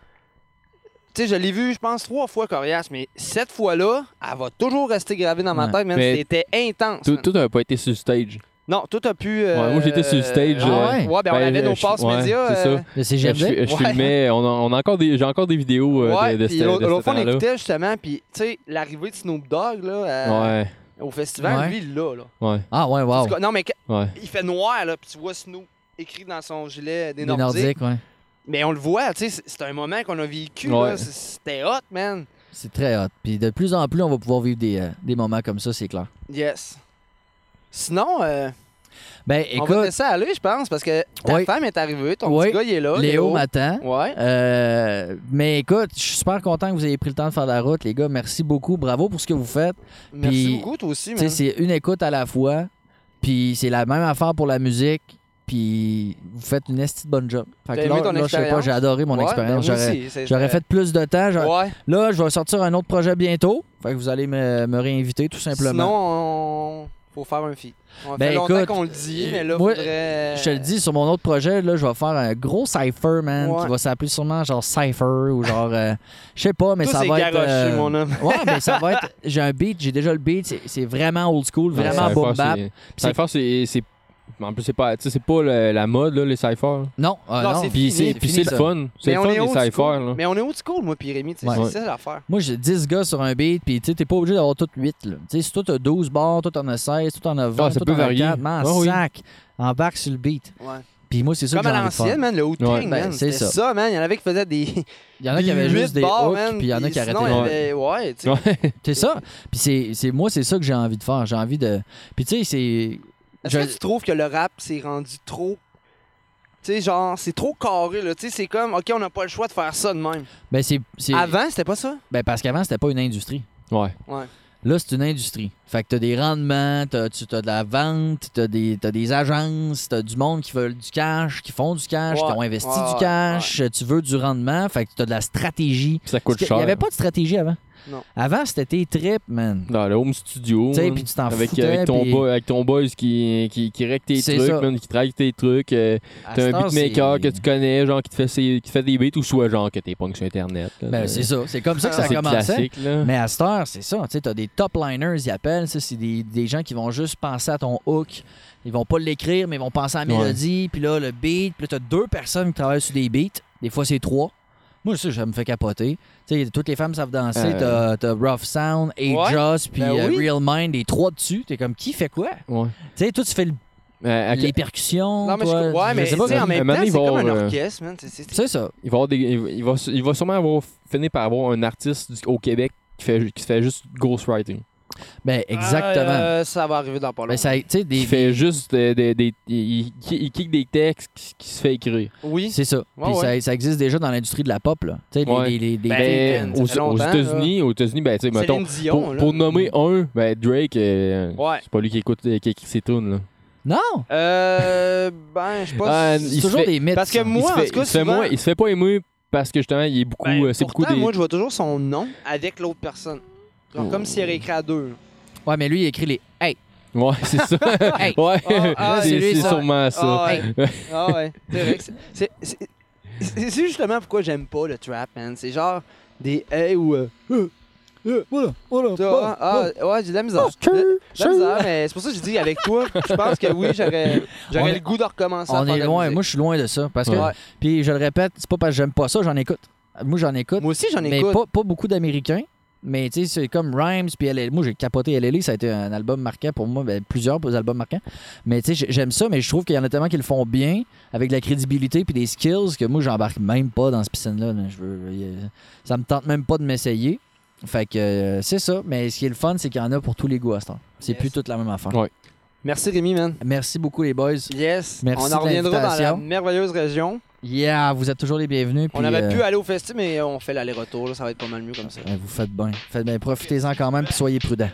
Tu sais, je l'ai vu, je pense, trois fois, Corias, mais cette fois-là, elle va toujours rester gravée dans ma Ouais. tête, man. Mais C'était intense. Tout, man. tout n'a pas été sur stage. Non, tout a pu. euh, Ouais, moi, j'étais sur le stage, Ah euh, ouais? Ouais, ben, on Ben, avait nos je- passes ouais, médias. c'est euh, ça. Le Je, CGMD? je Ouais. filmais, on a, on a encore des, j'ai encore des vidéos euh, Ouais, de, de, puis ce- l'autre de ce l'autre fois, on temps-là. écoutait justement, puis tu sais, l'arrivée de Snoop Dogg là, euh, Ouais, au festival, Ouais. lui, il l'a. Là. ouais, Ah, ouais, En wow. tout cas, Non, mais ouais. il fait noir, là, puis tu vois Snoop écrit dans son gilet des Les Nordiques. Nordiques, ouais. Mais on le voit, tu sais, c'est- un moment qu'on a vécu. Ouais. là, c'est- C'était hot, man. C'est très hot. Puis de plus en plus, on va pouvoir vivre des, euh, des moments comme ça, c'est clair. Yes. Sinon, euh, Ben, on va écoute, laisser aller, je pense, parce que ta Oui. femme est arrivée, ton Oui. petit gars, il est là. Léo m'attend. Ouais. Euh, mais écoute, je suis super content que vous ayez pris le temps de faire la route, les gars. Merci beaucoup. Bravo pour ce que vous faites. Merci Puis, beaucoup, toi aussi, Tu sais, man. c'est une écoute à la fois. Puis c'est la même affaire pour la musique. Puis vous faites une esti de bonne job. Fait T'as que aimé là, ton là, je sais pas, expérience? j'ai adoré mon Ouais, expérience. ben, moi J'aurais- aussi, c'est- J'aurais fait plus de temps. Ouais. Là, je vais sortir un autre projet bientôt. Fait que vous allez me, me réinviter tout simplement. Sinon, on... faut faire un feat. On Ben, fait longtemps écoute, qu'on le dit, mais là, moi, faudrait... Je te le dis, sur mon autre projet, là, je vais faire un gros cypher, man, Ouais. qui va s'appeler sûrement genre Cypher ou genre. euh, je sais pas, mais ça va être. euh, mon homme. Ouais, mais ça va être. J'ai un beat, j'ai déjà le beat, c'est- c'est vraiment old school, Ouais, vraiment Cypher, boom bap. c'est- c'est- Cypher, c'est. C'est- En plus, c'est pas, tu sais, c'est pas le- la mode, là, les cyphers. Non, ah, Non, non. c'est Puis fini, c'est puis fini, c'est le ça. fun. C'est Mais le on fun, est les old cyphers. là. Mais on est old school, moi, puis Rémi, tu sais, Ouais. c'est ça l'affaire. Moi, j'ai 10 gars sur un beat, puis tu sais, t'es pas obligé d'avoir tout 8. Là. Tu sais, si toi t'as 12 bars, toi t'en as 16, toi t'en as 20, Ah, ça toi peut t'en as varier. 4, man, Ah oui. sac, embarque sur le beat. Ouais. Puis moi, c'est ça Comme que j'ai à envie de faire. l'ancienne, man, le Wu Ouais. Ben, man. c'est C'était ça. ça, man. Il y en avait qui faisaient des. Il y en a qui avaient huit juste des bars, hooks, man, puis il y en a qui sinon, arrêtaient. il y Ouais. avait- Ouais, tu sais. Ouais. C'est ça. Puis c'est, c'est- moi, c'est ça que j'ai envie de faire. J'ai envie de. Puis tu sais, c'est. Est-ce je- que tu trouves que le rap s'est rendu trop. Tu sais, genre, c'est trop carré, là. Tu sais, c'est comme, OK, on n'a pas le choix de faire ça de même. Ben, c'est, c'est- Avant, c'était pas ça? ben, parce qu'avant, c'était pas une industrie. Ouais. Ouais. Là, c'est une industrie. Fait que t'as des rendements, t'as, tu as de la vente, t'as des, t'as des agences, t'as du monde qui veulent du cash, qui font du cash, Ouais, qui ont investi ouais, du ouais, cash, tu veux du rendement, fait que t'as de la stratégie. Puis ça coûte cher. y avait pas de stratégie avant. Non. Avant, c'était tes trips, man. Dans le home studio. Tu sais, puis tu t'en avec, foutais, avec, ton boy, avec ton boys qui, qui, qui règle tes trucs, ça. man, qui traque tes trucs. euh, T'as un beatmaker que tu connais, genre qui te fait, ses- qui te fait des beats, ou soit genre que t'es punk sur Internet. là. Ben, c'est ça. C'est comme ça que ça a C'est commencé. classique, là. Mais à cette heure, c'est ça. Tu sais, t'as des top liners, ils appellent. ça, C'est des, des gens qui vont juste penser à ton hook. Ils vont pas l'écrire, mais ils vont penser à la mélodie. Puis là, le beat. Puis là, t'as deux personnes qui travaillent sur des beats. Des fois, c'est trois. Moi, ça, ça me fait capoter. Tu sais, toutes les femmes savent danser. Euh. T'as, t'as Rough Sound, Ouais. A-Joss, puis Ben euh, oui. Real Mind, les trois dessus. T'es comme, qui fait quoi? Ouais. Tu sais, toi, tu fais le- Euh, les percussions. Non, mais je, toi, ouais, je mais sais tu pas. en même temps, c'est comme un euh, orchestre, man. C'est- ça. il, va avoir des, il, va, il va- il va sûrement avoir, finir par avoir un artiste du- au Québec qui fait, qui fait juste ghostwriting. Ben, exactement. Euh, ça va arriver dans pas longtemps. Ben, ça, des, Qui fait juste des. des, des- il, il, il kick des textes qui, qui se fait écrire. Oui. C'est ça. Ouais, Puis ouais. ça, ça existe déjà dans l'industrie de la pop, là. Tu sais, Ouais. les, les, les- Ben, aux, aux États-Unis, aux États-Unis, ben, tu sais, mettons. Dion, Pour, pour nommer un, ben, Drake, euh, Ouais. c'est pas lui qui écoute qui écrit ses tunes, là. Non! Euh. Ben, je sais pas. Ah, si- il C'est se toujours fait- des mythes. Parce que moi, il, se en fait, tout cas, il se fait souvent- moins- il se fait pas émouer parce que justement, il est beaucoup. Ben, euh, c'est beaucoup des. moi, je vois toujours son nom avec l'autre personne. Genre, comme s'il avait écrit à deux. Ouais, mais lui, il écrit les Hey! Ouais, c'est ça. Hey! ouais, Ah, ah, c'est c'est lui, c'est ça. sûrement ça. Ah ouais. ah ouais. C'est vrai que c'est- c'est. c'est- C'est c'est justement pourquoi j'aime pas le trap, man. C'est genre des hey ou. euh, euh, euh, Voilà, voilà. tu vois, ah, ouais, j'ai de la misère. De, de la misère, mais c'est pour ça que je dis avec toi, je pense que oui, j'aurais On j'aurais est- le goût de recommencer On est loin. Moi, je suis loin de ça. Parce que, Ouais. puis je le répète, c'est pas parce que j'aime pas ça, j'en écoute. Moi, j'en écoute. Moi aussi, j'en mais écoute. pas, pas beaucoup d'Américains. Mais tu sais, c'est comme Rhymes, puis LL. Moi, j'ai capoté LL, ça a été un album marquant pour moi, ben, plusieurs albums marquants. Mais tu sais, j'ai- j'aime ça, mais je trouve qu'il y en a tellement qui le font bien, avec de la crédibilité puis des skills, que moi, j'embarque même pas dans ce piscine-là. là. Je veux, ça me tente même pas de m'essayer. Fait que euh, c'est ça. Mais ce qui est le fun, c'est qu'il y en a pour tous les goûts à ce temps. C'est Yes. plus toute la même affaire. Ouais. Merci Rémi, man. Merci beaucoup, les boys. Yes. Merci on en reviendra dans la merveilleuse région. Yeah, vous êtes toujours les bienvenus. on aurait pu euh, aller au festival, mais on fait l'aller-retour. Ça va être pas mal mieux comme ça. vous faites bien. Faites bien. Profitez-en quand même, puis soyez prudents.